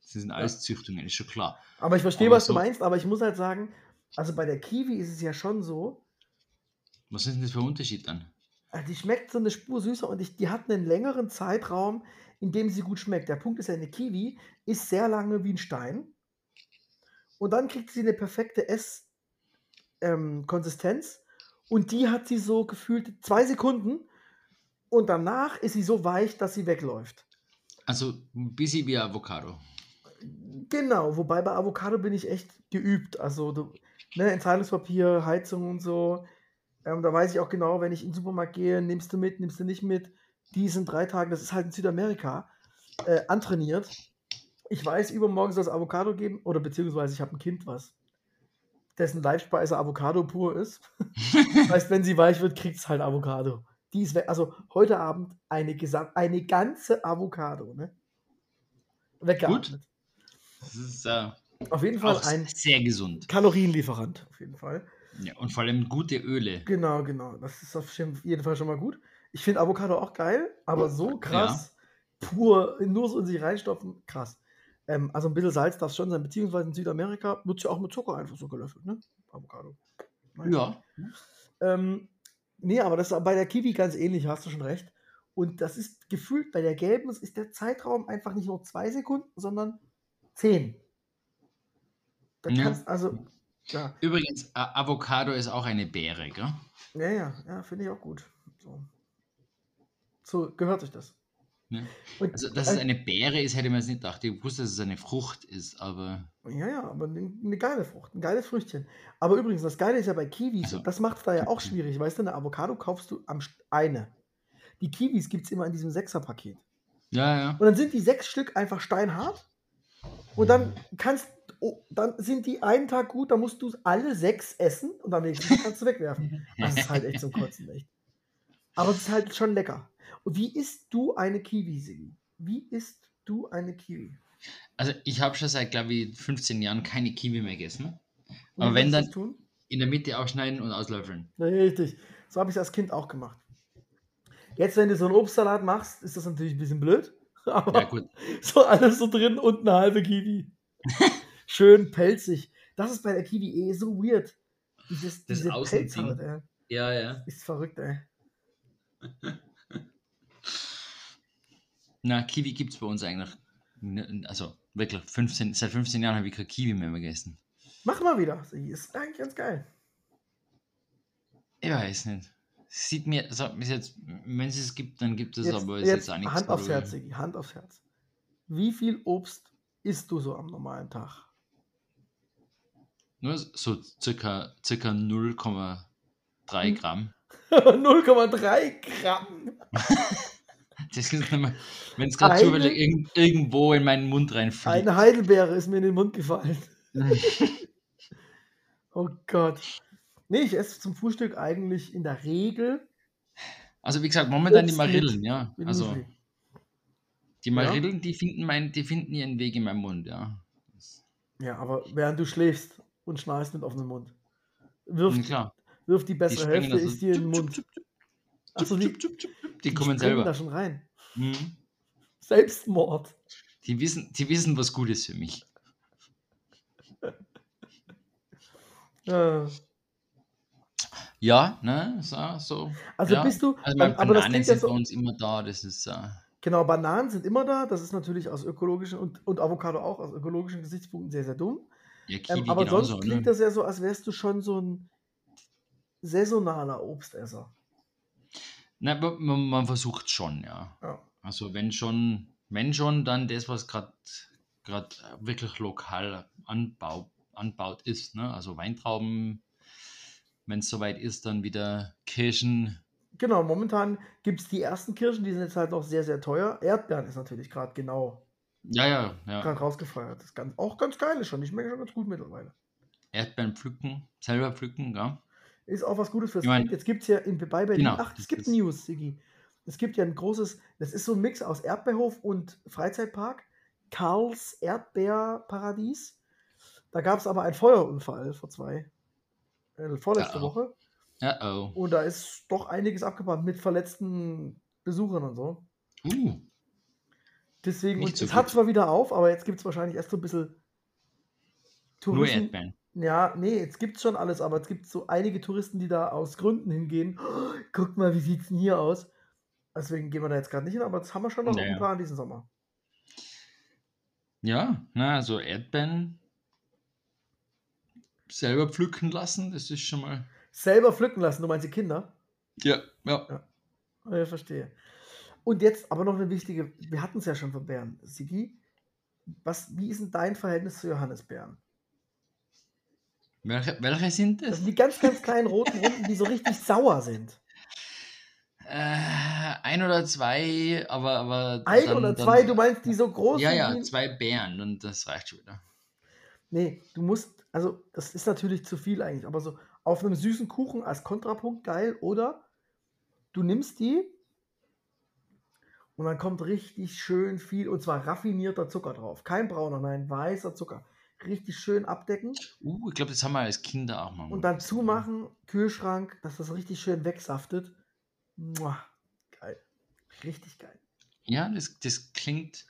Speaker 2: das sind alles Züchtungen, ist schon klar.
Speaker 3: Aber ich verstehe,
Speaker 2: Aber
Speaker 3: was
Speaker 2: so-
Speaker 3: du meinst, aber ich muss halt sagen, also bei der Kiwi ist es ja schon so,
Speaker 2: Was ist denn das für ein Unterschied dann?
Speaker 3: äh, die schmeckt so eine Spur süßer und ich, die hat einen längeren Zeitraum, in dem sie gut schmeckt. Der Punkt ist ja, eine Kiwi ist sehr lange wie ein Stein und dann kriegt sie eine perfekte Ess-Konsistenz und die hat sie so gefühlt zwei Sekunden und danach ist sie so weich, dass sie wegläuft.
Speaker 2: Also ein bisschen wie Avocado.
Speaker 3: Genau, wobei bei Avocado bin ich echt geübt. Also du, ne, Entscheidungspapier, Heizung und so. Ähm, da weiß ich auch genau, wenn ich in den Supermarkt gehe, nimmst du mit, nimmst du nicht mit. Die sind drei Tage, das ist halt in Südamerika, äh, antrainiert. Ich weiß, übermorgen soll es Avocado geben, oder beziehungsweise ich habe ein Kind, was dessen Leibspeise Avocado pur ist. das heißt, wenn sie weich wird, kriegt es halt Avocado. Die ist. Also heute Abend eine, gesam- eine ganze Avocado, ne? Weggeatmet.
Speaker 2: Das ist äh,
Speaker 3: Auf jeden Fall
Speaker 2: auch
Speaker 3: ein
Speaker 2: sehr gesund.
Speaker 3: Kalorienlieferant. Auf jeden Fall.
Speaker 2: Ja, und vor allem gute Öle.
Speaker 3: Genau, genau. Das ist auf jeden Fall schon mal gut. Ich finde Avocado auch geil, aber so krass, pur, nur so in sich reinstopfen, krass. Ähm, also ein bisschen Salz darf es schon sein, beziehungsweise in Südamerika wird ja auch mit Zucker einfach so gelöffelt, ne? Avocado. Naja.
Speaker 2: Ja.
Speaker 3: Ähm, nee, aber das ist bei der Kiwi ganz ähnlich, hast du schon recht. Und das ist gefühlt bei der gelben, ist der Zeitraum einfach nicht nur zwei Sekunden, sondern zehn. Da
Speaker 2: Ja.
Speaker 3: kannst also, ja,
Speaker 2: Übrigens, Avocado ist auch eine Beere, gell?
Speaker 3: ja, ja, ja finde ich auch gut. So. so gehört sich das.
Speaker 2: Ja.
Speaker 3: Und,
Speaker 2: Also, dass es
Speaker 3: äh,
Speaker 2: eine Beere ist, hätte mir jetzt nicht gedacht. Ich wusste, dass es eine Frucht ist, aber
Speaker 3: ja, ja, aber eine, eine geile Frucht, ein geiles Früchtchen. Aber übrigens, das Geile ist ja bei Kiwis,
Speaker 2: Also-
Speaker 3: und das macht es da ja auch schwierig. Weißt du, eine Avocado kaufst du am eine. Die Kiwis gibt es immer in diesem Sechserpaket.
Speaker 2: ja, ja.
Speaker 3: Und dann sind die sechs Stück einfach steinhart. Und dann kannst oh, dann sind die einen Tag gut, dann musst du alle sechs essen und am nächsten Tag kannst du wegwerfen. Das ist halt echt zum Kotzen, echt. Aber es ist halt schon lecker. Und wie isst du eine Kiwi, Sigi? Wie isst du eine Kiwi?
Speaker 2: Also, ich habe schon seit, glaube ich, 15 Jahren keine Kiwi mehr gegessen.
Speaker 3: Wie
Speaker 2: Aber wenn dann-? In der Mitte ausschneiden und auslöffeln.
Speaker 3: Richtig. So habe ich es als Kind auch gemacht. Jetzt, wenn du so einen Obstsalat machst, ist das natürlich ein bisschen blöd. Aber
Speaker 2: Ja, gut.
Speaker 3: so alles so drin und eine halbe Kiwi. Schön pelzig. Das ist bei der Kiwi eh so weird. Dieses,
Speaker 2: Das
Speaker 3: diese. Pelzhaut, ey.
Speaker 2: Ja, ja.
Speaker 3: Ist verrückt, ey.
Speaker 2: Na, Kiwi gibt es bei uns eigentlich. Also wirklich, 15, seit 15 Jahren habe ich kein Kiwi mehr gegessen.
Speaker 3: Mach mal wieder. Sie ist eigentlich ganz geil.
Speaker 2: Ich weiß nicht. Sieht mir, also, ist jetzt, wenn es es gibt, dann gibt es
Speaker 3: Jetzt,
Speaker 2: aber ist
Speaker 3: jetzt
Speaker 2: jetzt auch nichts.
Speaker 3: Hand aufs Herz, Sigi, Hand aufs Herz. Wie viel Obst isst du so am normalen Tag?
Speaker 2: Nur so circa, circa 0,3
Speaker 3: Hm.
Speaker 2: Gramm.
Speaker 3: 0,3 Gramm.
Speaker 2: Das ist mehr, wenn es gerade zufällig irgend, irgendwo in meinen Mund reinfliegt.
Speaker 3: Eine Heidelbeere ist mir in den Mund gefallen. Oh Gott. Nee, ich esse zum Frühstück eigentlich in der Regel
Speaker 2: Also wie gesagt, momentan die
Speaker 3: Obst
Speaker 2: Marillen, ja. Also die Marillen, die finden mein, die finden ihren Weg in meinem Mund, ja.
Speaker 3: Ja, aber während du schläfst und schnarchst mit offenem Mund. Wirf,
Speaker 2: Und klar.
Speaker 3: wirf die
Speaker 2: Die
Speaker 3: bessere
Speaker 2: springen
Speaker 3: Hälfte
Speaker 2: da so
Speaker 3: ist dir in den Mund. Achso, die.
Speaker 2: Die
Speaker 3: die
Speaker 2: kommen
Speaker 3: springen da
Speaker 2: selber.
Speaker 3: schon rein.
Speaker 2: Mhm.
Speaker 3: Selbstmord.
Speaker 2: Die wissen, die wissen, was gut ist für mich.
Speaker 3: Äh,
Speaker 2: Ja, ne? So, so.
Speaker 3: Also
Speaker 2: ja.
Speaker 3: bist du,
Speaker 2: Also
Speaker 3: aber das
Speaker 2: Bananen
Speaker 3: ja
Speaker 2: sind bei
Speaker 3: so,
Speaker 2: uns immer da, das ist äh,
Speaker 3: genau, Bananen sind immer da, das ist natürlich aus ökologischen und, und Avocado auch aus ökologischen Gesichtspunkten sehr, sehr dumm.
Speaker 2: Ja Kiwi
Speaker 3: Ähm, aber
Speaker 2: genauso,
Speaker 3: sonst klingt
Speaker 2: ne?
Speaker 3: das ja so, als wärst du schon so ein saisonaler Obstesser.
Speaker 2: Na, man, man versucht schon, ja.
Speaker 3: Ja.
Speaker 2: Also wenn schon, wenn schon, dann das, was gerade gerade wirklich lokal anbau, anbaut ist, ne? Also Weintrauben, wenn es soweit ist, dann wieder Kirschen.
Speaker 3: Genau, momentan gibt es die ersten Kirschen, die sind jetzt halt noch sehr, sehr teuer. Erdbeeren ist natürlich gerade genau
Speaker 2: Ja, ja, ja.
Speaker 3: gerade rausgefeuert. Das ist ganz, auch ganz geil ist schon. Ich schmecke schon ganz gut mittlerweile.
Speaker 2: Erdbeeren pflücken, selber pflücken, ja.
Speaker 3: Ist auch was Gutes fürs
Speaker 2: Ich mein-
Speaker 3: Kind. Jetzt gibt es ja in, bei Berlin,
Speaker 2: Genau,
Speaker 3: ach, es gibt
Speaker 2: ist-
Speaker 3: News, Sigi. Es gibt ja ein großes, das ist so ein Mix aus Erdbeerhof und Freizeitpark. Karls Erdbeerparadies. Da gab es aber einen Feuerunfall vor zwei, äh, vorletzte
Speaker 2: Ja.
Speaker 3: Woche.
Speaker 2: Ja, oh.
Speaker 3: Und da ist doch einiges abgebrannt mit verletzten Besuchern und so.
Speaker 2: Uh,
Speaker 3: Deswegen,
Speaker 2: Nicht
Speaker 3: und
Speaker 2: so
Speaker 3: es hat
Speaker 2: gut.
Speaker 3: zwar wieder auf, aber jetzt gibt es wahrscheinlich erst so ein bisschen
Speaker 2: nur
Speaker 3: Touristen.
Speaker 2: Erdbeeren.
Speaker 3: Ja, nee, jetzt gibt es schon alles, aber es gibt so einige Touristen, die da aus Gründen hingehen. Oh, guck mal, wie sieht es denn hier aus? Deswegen gehen wir da jetzt gerade nicht hin, aber das haben wir schon noch
Speaker 2: Ja,
Speaker 3: im
Speaker 2: ja.
Speaker 3: Plan diesen Sommer.
Speaker 2: Ja, na, also Erdbeeren selber pflücken lassen, das ist schon mal.
Speaker 3: Selber pflücken lassen, du meinst die Kinder?
Speaker 2: Ja, ja.
Speaker 3: Ja, ich verstehe. Und jetzt aber noch eine wichtige, wir hatten es ja schon von Bären. Sigi, was, wie ist denn dein Verhältnis zu Johannisbeeren?
Speaker 2: Welche, welche sind
Speaker 3: Das
Speaker 2: das?
Speaker 3: sind die ganz, ganz kleinen roten Runden, die so richtig sauer sind.
Speaker 2: Äh, ein oder zwei, aber. aber
Speaker 3: Ein
Speaker 2: dann-
Speaker 3: oder
Speaker 2: dann-
Speaker 3: zwei, du meinst die so groß
Speaker 2: Ja, ja, zwei Bären und das reicht schon wieder.
Speaker 3: Nee, du musst, also das ist natürlich zu viel eigentlich, aber so auf einem süßen Kuchen als Kontrapunkt geil oder du nimmst die und dann kommt richtig schön viel und zwar raffinierter Zucker drauf. Kein brauner, nein, weißer Zucker. Richtig schön abdecken
Speaker 2: Uh, ich glaube, das haben wir als Kinder auch mal.
Speaker 3: und dann zumachen, Kühlschrank, dass das richtig schön wegsaftet. Mua, geil. Richtig geil.
Speaker 2: Ja, das, das klingt.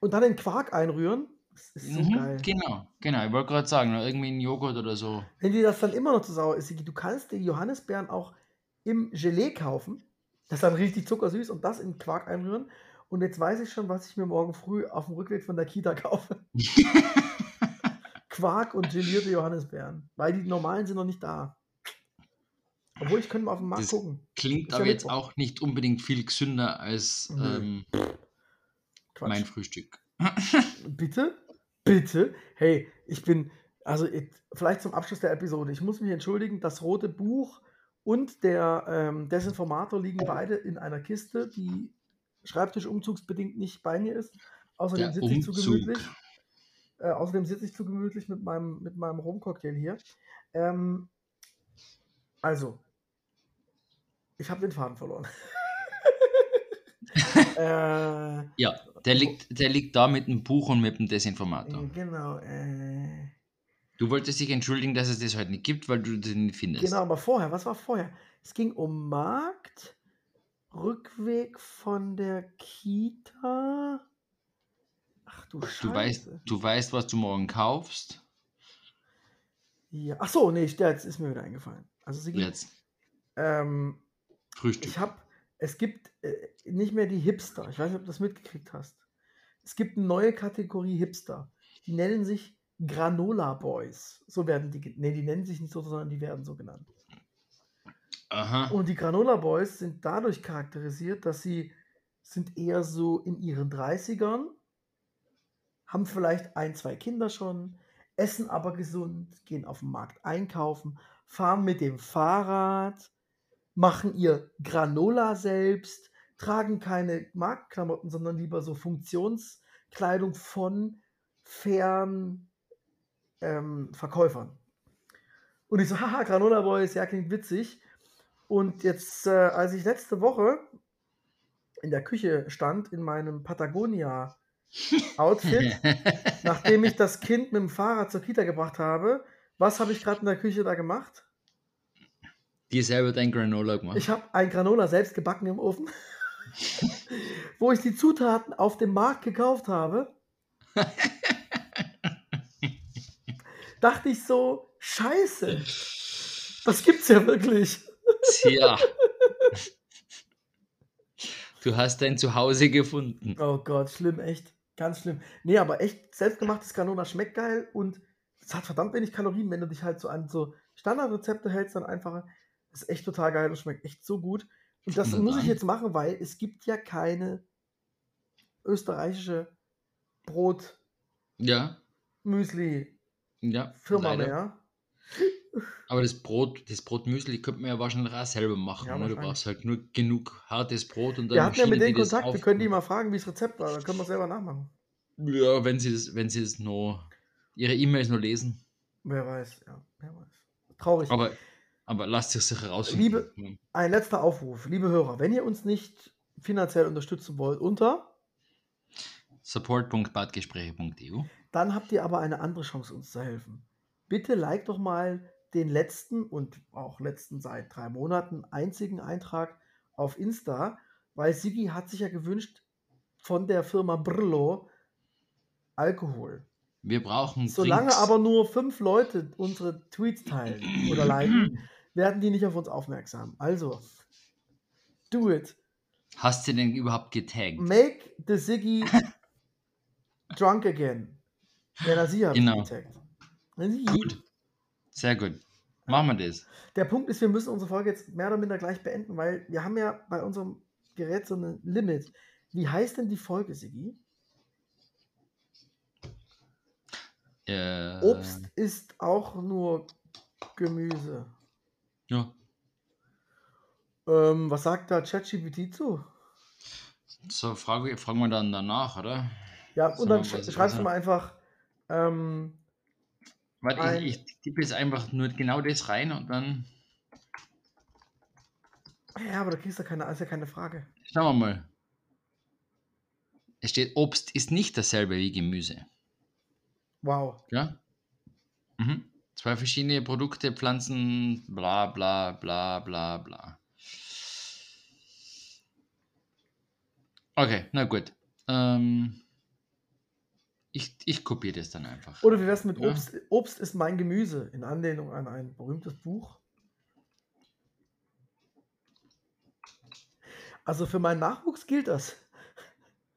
Speaker 3: Und dann den Quark einrühren. Das ist so
Speaker 2: Mhm,
Speaker 3: geil.
Speaker 2: Genau, genau. Ich wollte gerade sagen, irgendwie ein Joghurt oder so.
Speaker 3: Wenn dir das dann immer noch zu sauer ist, du kannst die Johannisbeeren auch im Gelee kaufen. Das ist dann richtig zuckersüß und das in Quark einrühren. Und jetzt weiß ich schon, was ich mir morgen früh auf dem Rückweg von der Kita kaufe. Quark und gelierte Johannisbeeren. Weil die normalen sind noch nicht da. Obwohl, ich könnte mal auf dem Markt
Speaker 2: Das
Speaker 3: gucken.
Speaker 2: Klingt
Speaker 3: ja
Speaker 2: aber jetzt
Speaker 3: Mittwoch.
Speaker 2: auch nicht unbedingt viel gesünder als ähm, mein Frühstück.
Speaker 3: Bitte? Bitte? Hey, ich bin, also ich, vielleicht zum Abschluss der Episode. Ich muss mich entschuldigen, das rote Buch und der ähm, Desinformator liegen beide in einer Kiste, die schreibtischumzugsbedingt nicht bei mir ist. Außerdem
Speaker 2: Der
Speaker 3: sitze ich zu gemütlich. Äh, außerdem sitze ich zu gemütlich mit meinem, mit meinem Rumcocktail hier. Ähm, also, ich habe den Faden verloren. äh,
Speaker 2: Ja, der liegt, der liegt da mit dem Buch und mit dem Desinformator.
Speaker 3: genau. Äh,
Speaker 2: Du wolltest dich entschuldigen, dass es das heute nicht gibt, weil du den nicht findest.
Speaker 3: Genau, aber vorher, was war vorher? Es ging um Markt, Rückweg von der Kita. Ach du Scheiße.
Speaker 2: Du weißt, du weißt, was du morgen kaufst.
Speaker 3: Ja. Ach so, nee, jetzt ist mir wieder eingefallen. Also Sigi,
Speaker 2: Jetzt.
Speaker 3: ähm,
Speaker 2: Frühstück.
Speaker 3: ich habe, es gibt äh, nicht mehr die Hipster. Ich weiß nicht, ob du das mitgekriegt hast. Es gibt eine neue Kategorie Hipster. Die nennen sich Granola Boys. So werden die, nee, die nennen sich nicht so, sondern die werden so genannt.
Speaker 2: Aha.
Speaker 3: Und die Granola Boys sind dadurch charakterisiert, dass sie sind eher so in ihren 30ern, haben vielleicht ein, zwei Kinder schon, essen aber gesund, gehen auf den Markt einkaufen, fahren mit dem Fahrrad, machen ihr Granola selbst, tragen keine Marktklamotten, sondern lieber so Funktionskleidung von fairen ähm, Verkäufern. Und ich so, haha, Granola Boys, ja, klingt witzig. Und jetzt, äh, als ich letzte Woche in der Küche stand, in meinem Patagonia-Outfit, nachdem ich das Kind mit dem Fahrrad zur Kita gebracht habe, was habe ich gerade in der Küche da gemacht?
Speaker 2: Dir selber dein Granola gemacht.
Speaker 3: Ich habe ein Granola selbst gebacken im Ofen, wo ich die Zutaten auf dem Markt gekauft habe. Dachte ich so, scheiße, das gibt's ja wirklich.
Speaker 2: Tja. Du hast dein Zuhause gefunden.
Speaker 3: Oh Gott, schlimm, echt. Ganz schlimm. Nee, aber echt, selbstgemachtes Granola schmeckt geil und es hat verdammt wenig Kalorien, wenn du dich halt so an so Standardrezepte hältst, dann einfach. Ist echt total geil und schmeckt echt so gut. Und das
Speaker 2: Wunderbar.
Speaker 3: muss ich jetzt machen, weil es gibt ja keine österreichische Brot,
Speaker 2: Ja,
Speaker 3: Müsli,
Speaker 2: ja.
Speaker 3: Firma
Speaker 2: leider.
Speaker 3: mehr.
Speaker 2: Aber das Brot, das Brotmüsli könnte man ja wahrscheinlich auch selber machen.
Speaker 3: Ja,
Speaker 2: ne? Du brauchst halt nur genug hartes Brot und dann
Speaker 3: Wir hatten ja mit denen Kontakt, wir können die mal fragen, wie das Rezept war, dann können wir es selber nachmachen.
Speaker 2: Ja, wenn sie das, wenn sie das noch, ihre E-Mails noch lesen.
Speaker 3: Wer weiß, ja, wer weiß. Traurig.
Speaker 2: Aber, aber lasst sich sicher rausfinden.
Speaker 3: Liebe-. Ein letzter Aufruf, liebe Hörer, wenn ihr uns nicht finanziell unterstützen wollt, unter,
Speaker 2: support.badgespräche.eu
Speaker 3: dann habt ihr aber eine andere Chance, uns zu helfen. Bitte like doch mal den letzten und auch letzten seit drei Monaten einzigen Eintrag auf Insta, weil Sigi hat sich ja gewünscht von der Firma Brillo Alkohol.
Speaker 2: Wir brauchen
Speaker 3: Solange
Speaker 2: Drinks.
Speaker 3: aber nur fünf Leute unsere Tweets teilen oder liken, werden die nicht auf uns aufmerksam. Also, do it.
Speaker 2: Hast du denn überhaupt getaggt?
Speaker 3: Make the Siggy drunk again. Er sie hat
Speaker 2: Genau. Gut. Sehr gut. Machen wir das.
Speaker 3: Der Punkt ist, wir müssen unsere Folge jetzt mehr oder minder gleich beenden, weil wir haben ja bei unserem Gerät so ein Limit. Wie heißt denn die Folge, Siggi?
Speaker 2: Äh,
Speaker 3: Obst ist auch nur Gemüse.
Speaker 2: Ja.
Speaker 3: Ähm, was sagt da ChatGPT zu?
Speaker 2: So, frage, fragen wir dann danach, oder?
Speaker 3: Ja, und dann sch schreibst du mal einfach, ähm,
Speaker 2: Warte,
Speaker 3: Ein-
Speaker 2: ich, ich tippe jetzt einfach nur genau das rein und dann
Speaker 3: ja, aber da kriegst du keine, ist ja keine Frage.
Speaker 2: schauen wir mal. Es steht, Obst ist nicht dasselbe wie Gemüse.
Speaker 3: Wow.
Speaker 2: Ja? Mhm. Zwei verschiedene Produkte, Pflanzen, bla bla bla bla bla. Okay, na gut. Ähm, ich, ich kopiere das dann einfach.
Speaker 3: Oder wie wär's mit
Speaker 2: Ja.
Speaker 3: Obst? Obst ist mein Gemüse, in Anlehnung an ein berühmtes Buch. Also für meinen Nachwuchs gilt das.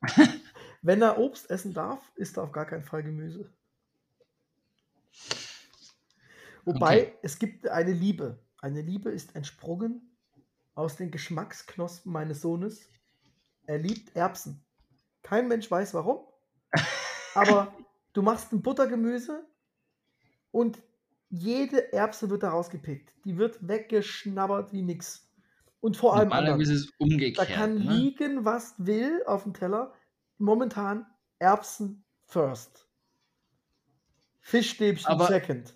Speaker 3: Wenn er Obst essen darf, isst er auf gar keinen Fall Gemüse. Wobei
Speaker 2: Okay.
Speaker 3: es gibt eine Liebe. Eine Liebe ist entsprungen aus den Geschmacksknospen meines Sohnes. Er liebt Erbsen. Kein Mensch weiß warum. Aber du machst ein Buttergemüse und jede Erbse wird da rausgepickt. Die wird weggeschnabbert wie nix. Und vor allem.
Speaker 2: Normalerweise ist es
Speaker 3: Da
Speaker 2: umgekehrt.
Speaker 3: kann
Speaker 2: ne?
Speaker 3: liegen, was will auf dem Teller. Momentan Erbsen first. Fischstäbchen
Speaker 2: Aber-
Speaker 3: second.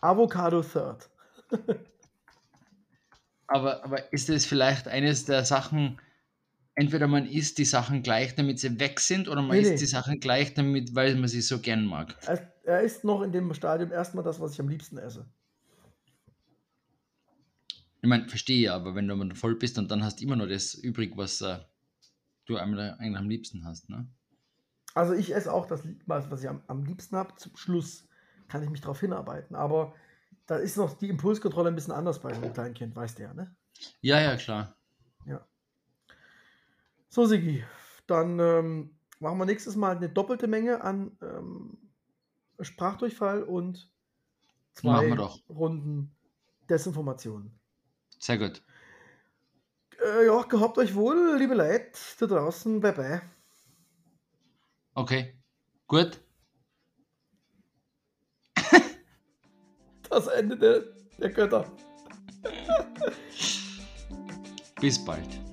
Speaker 3: Avocado third.
Speaker 2: Aber, aber ist es vielleicht eines der Sachen, entweder man isst die Sachen gleich, damit sie weg sind, oder man
Speaker 3: Nee,
Speaker 2: isst
Speaker 3: nee.
Speaker 2: die Sachen gleich, damit, weil man sie so gern mag?
Speaker 3: Er, ist noch in dem Stadium erstmal das, was ich am liebsten esse.
Speaker 2: Ich meine, verstehe ja, aber wenn du mal voll bist und dann hast du immer noch das übrig, was äh, du eigentlich am liebsten hast, ne?
Speaker 3: Also ich esse auch das, was ich am, am liebsten habe, zum Schluss. kann ich mich darauf hinarbeiten. Aber da ist noch die Impulskontrolle ein bisschen anders bei einem kleinen Kind, weißt du ja, ne?
Speaker 2: Ja, ja, klar.
Speaker 3: So, Sigi, dann ähm, machen wir nächstes Mal eine doppelte Menge an ähm, Sprachdurchfall und zwei. Runden Desinformation.
Speaker 2: Sehr gut.
Speaker 3: Äh, ja, gehabt euch wohl, liebe Leute da draußen. Bye bye.
Speaker 2: Okay. Gut.
Speaker 3: Das Ende der, der Götter.
Speaker 2: Bis bald.